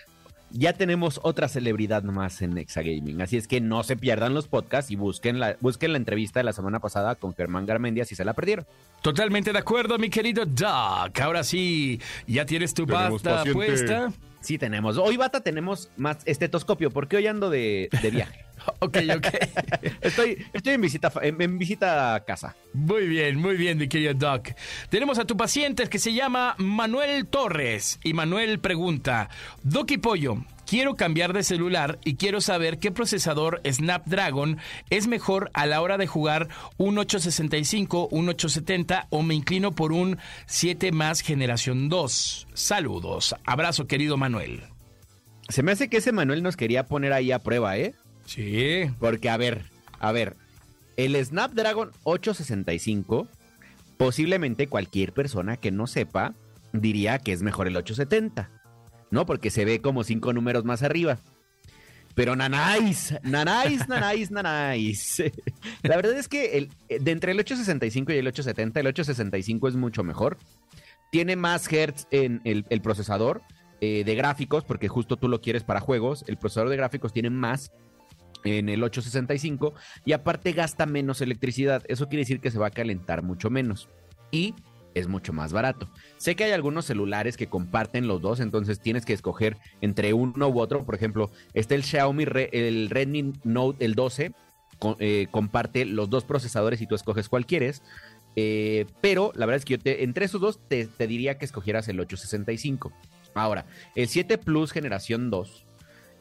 Ya tenemos otra celebridad más en Exagaming. Así es que no se pierdan los podcasts y busquen la, busquen la entrevista de la semana pasada con Germán Garmendia si se la perdieron. Totalmente de acuerdo, mi querido Doc. Ahora sí, ya tienes tu pasta puesta. Sí, tenemos. Hoy, Bata, tenemos más estetoscopio porque hoy ando de, de viaje. Ok, ok. estoy, estoy en visita en, en visita a casa. Muy bien, muy bien, mi querido Doc. Tenemos a tu paciente que se llama Manuel Torres. Y Manuel pregunta, Doc y Pollo, quiero cambiar de celular y quiero saber qué procesador Snapdragon es mejor a la hora de jugar un 865, un 870 o me inclino por un 7 más generación 2. Saludos. Abrazo, querido Manuel. Se me hace que ese Manuel nos quería poner ahí a prueba, ¿eh? Sí. Porque, a ver, a ver, el Snapdragon 865, posiblemente cualquier persona que no sepa diría que es mejor el 870, ¿no? Porque se ve como cinco números más arriba. Pero nanáis, nanáis, nanáis, nanáis. La verdad es que el, de entre el 865 y el 870, el 865 es mucho mejor. Tiene más hertz en el, procesador eh, de gráficos, porque justo tú lo quieres para juegos. El procesador de gráficos tiene más en el 865 y aparte gasta menos electricidad. Eso quiere decir que se va a calentar mucho menos y es mucho más barato. Sé que hay algunos celulares que comparten los dos, entonces tienes que escoger entre uno u otro. Por ejemplo, está el Xiaomi, el Redmi Note, el 12, co- eh, comparte los dos procesadores y tú escoges cuál quieres. Eh, pero la verdad es que yo te, entre esos dos te, te diría que escogieras el 865. Ahora, el 7 Plus generación 2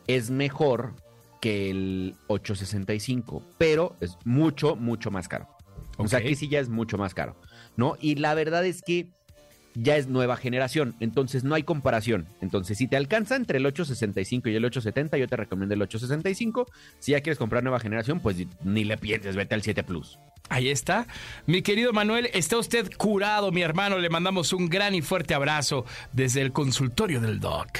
es mejor que el 865, pero es mucho, mucho más caro. O sea, aquí sí ya es mucho más caro, ¿no? Y la verdad es que ya es nueva generación, entonces no hay comparación. Entonces, si te alcanza entre el 865 y el 870, yo te recomiendo el 865. Si ya quieres comprar nueva generación, pues ni le pienses, vete al 7 Plus. Ahí está. Mi querido Manuel, está usted curado, mi hermano. Le mandamos un gran y fuerte abrazo desde el consultorio del Doc.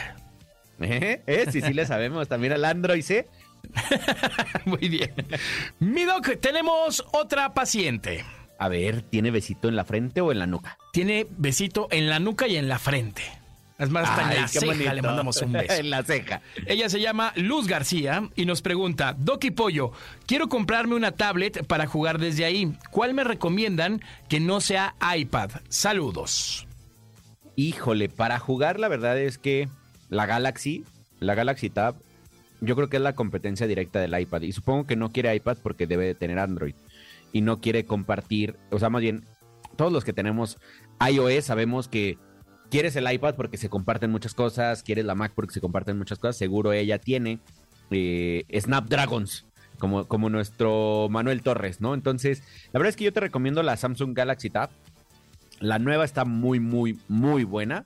¿Eh? ¿Eh? Sí, sí le sabemos. También al Android C. Muy bien. Mi Doc, tenemos otra paciente. A ver, ¿tiene besito en la frente o en la nuca? Tiene besito en la nuca y en la frente. Es más, hasta en la ceja le mandamos un beso. en la ceja. Ella se llama Luz García y nos pregunta, Doki Pollo, quiero comprarme una tablet para jugar desde ahí. ¿Cuál me recomiendan que no sea iPad? Saludos. Híjole, para jugar la verdad es que la Galaxy, la Galaxy Tab, yo creo que es la competencia directa del iPad. Y supongo que no quiere iPad porque debe de tener Android y no quiere compartir, o sea, más bien, todos los que tenemos iOS sabemos que quieres el iPad porque se comparten muchas cosas, quieres la Mac porque se comparten muchas cosas, seguro ella tiene eh, Snapdragons. Como, como nuestro Manuel Torres, ¿no? Entonces, la verdad es que yo te recomiendo la Samsung Galaxy Tab. La nueva está muy, muy, muy buena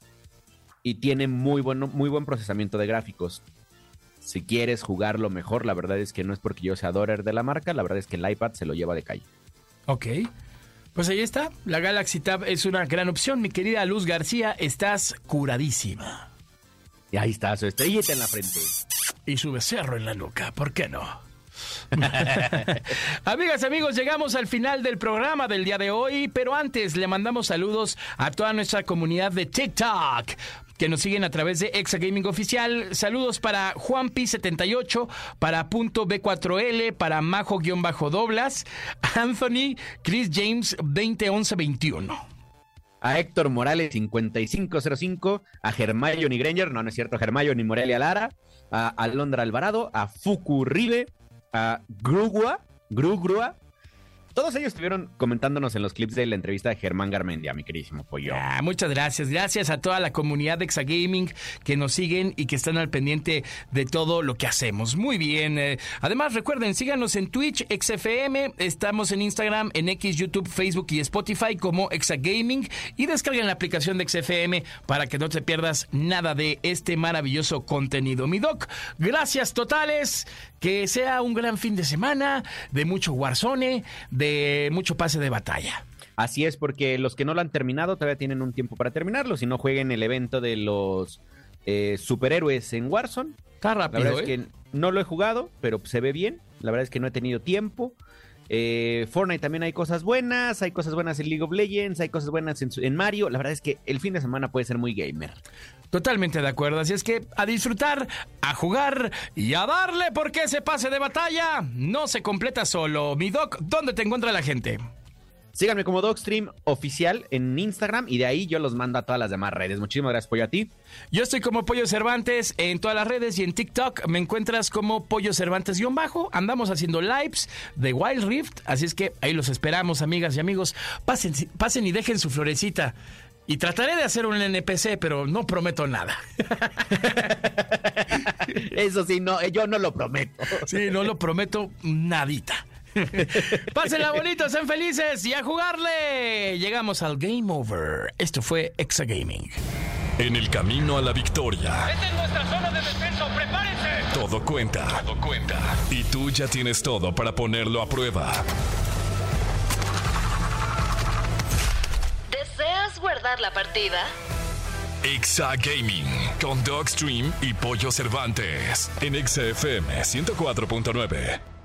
y tiene muy, bueno, muy buen procesamiento de gráficos. Si quieres jugarlo mejor, la verdad es que no es porque yo sea adorer de la marca, la verdad es que el iPad se lo lleva de calle. Ok. Pues ahí está. La Galaxy Tab es una gran opción. Mi querida Luz García, estás curadísima. Y ahí está su estrellita en la frente. Y su becerro en la nuca. ¿Por qué no? Amigas, amigos, llegamos al final del programa del día de hoy, pero antes le mandamos saludos a toda nuestra comunidad de TikTok que nos siguen a través de Exa Gaming Oficial. Saludos para JuanPi78, para Punto B4L, para Majo-Doblas, Anthony, Chris James 201121 a Héctor Morales 5505, a Germayoni Granger, no, no es cierto, Germayoni Morelia Lara, a Alondra Alvarado, a Fuku Ribe, a Grugua, Grugrua, todos ellos estuvieron comentándonos en los clips de la entrevista de Germán Garmendia, mi queridísimo pollo. Ah, muchas gracias. Gracias a toda la comunidad de Exagaming que nos siguen y que están al pendiente de todo lo que hacemos. Muy bien. Eh, además, recuerden, síganos en Twitch, XFM. Estamos en Instagram, en X, YouTube, Facebook y Spotify como Exagaming. Y descarguen la aplicación de XFM para que no te pierdas nada de este maravilloso contenido. Mi doc, gracias totales. Que sea un gran fin de semana, de mucho Warzone, de mucho pase de batalla. Así es, porque los que no lo han terminado todavía tienen un tiempo para terminarlo. Si no jueguen el evento de los eh, superhéroes en Warzone. Está rápido. La verdad es ¿eh? que no lo he jugado, pero se ve bien. La verdad es que no he tenido tiempo. Eh, Fortnite también hay cosas buenas, hay cosas buenas en League of Legends, hay cosas buenas en, Mario. La verdad es que el fin de semana puede ser muy gamer. Totalmente de acuerdo, así es que a disfrutar, a jugar y a darle porque ese pase de batalla no se completa solo. Mi doc, ¿dónde te encuentra la gente? Síganme como DocStream oficial en Instagram y de ahí yo los mando a todas las demás redes. Muchísimas gracias, Pollo, a ti. Yo estoy como Pollo Cervantes en todas las redes y en TikTok me encuentras como Pollo Cervantes-bajo. Andamos haciendo lives de Wild Rift, así es que ahí los esperamos, amigas y amigos. Pasen, pasen y dejen su florecita. Y trataré de hacer un NPC, pero no prometo nada. Eso sí, no, yo no lo prometo. Sí, no lo prometo nadita. Pásenla bonito, sean felices y a jugarle. Llegamos al Game Over. Esto fue Exa Gaming. En el camino a la victoria. Esta es nuestra zona de defensa, prepárense. Todo cuenta. Todo cuenta. Y tú ya tienes todo para ponerlo a prueba. ¿Deseas guardar la partida? Exa Gaming con Dogstream y Pollo Cervantes en XFM 104.9.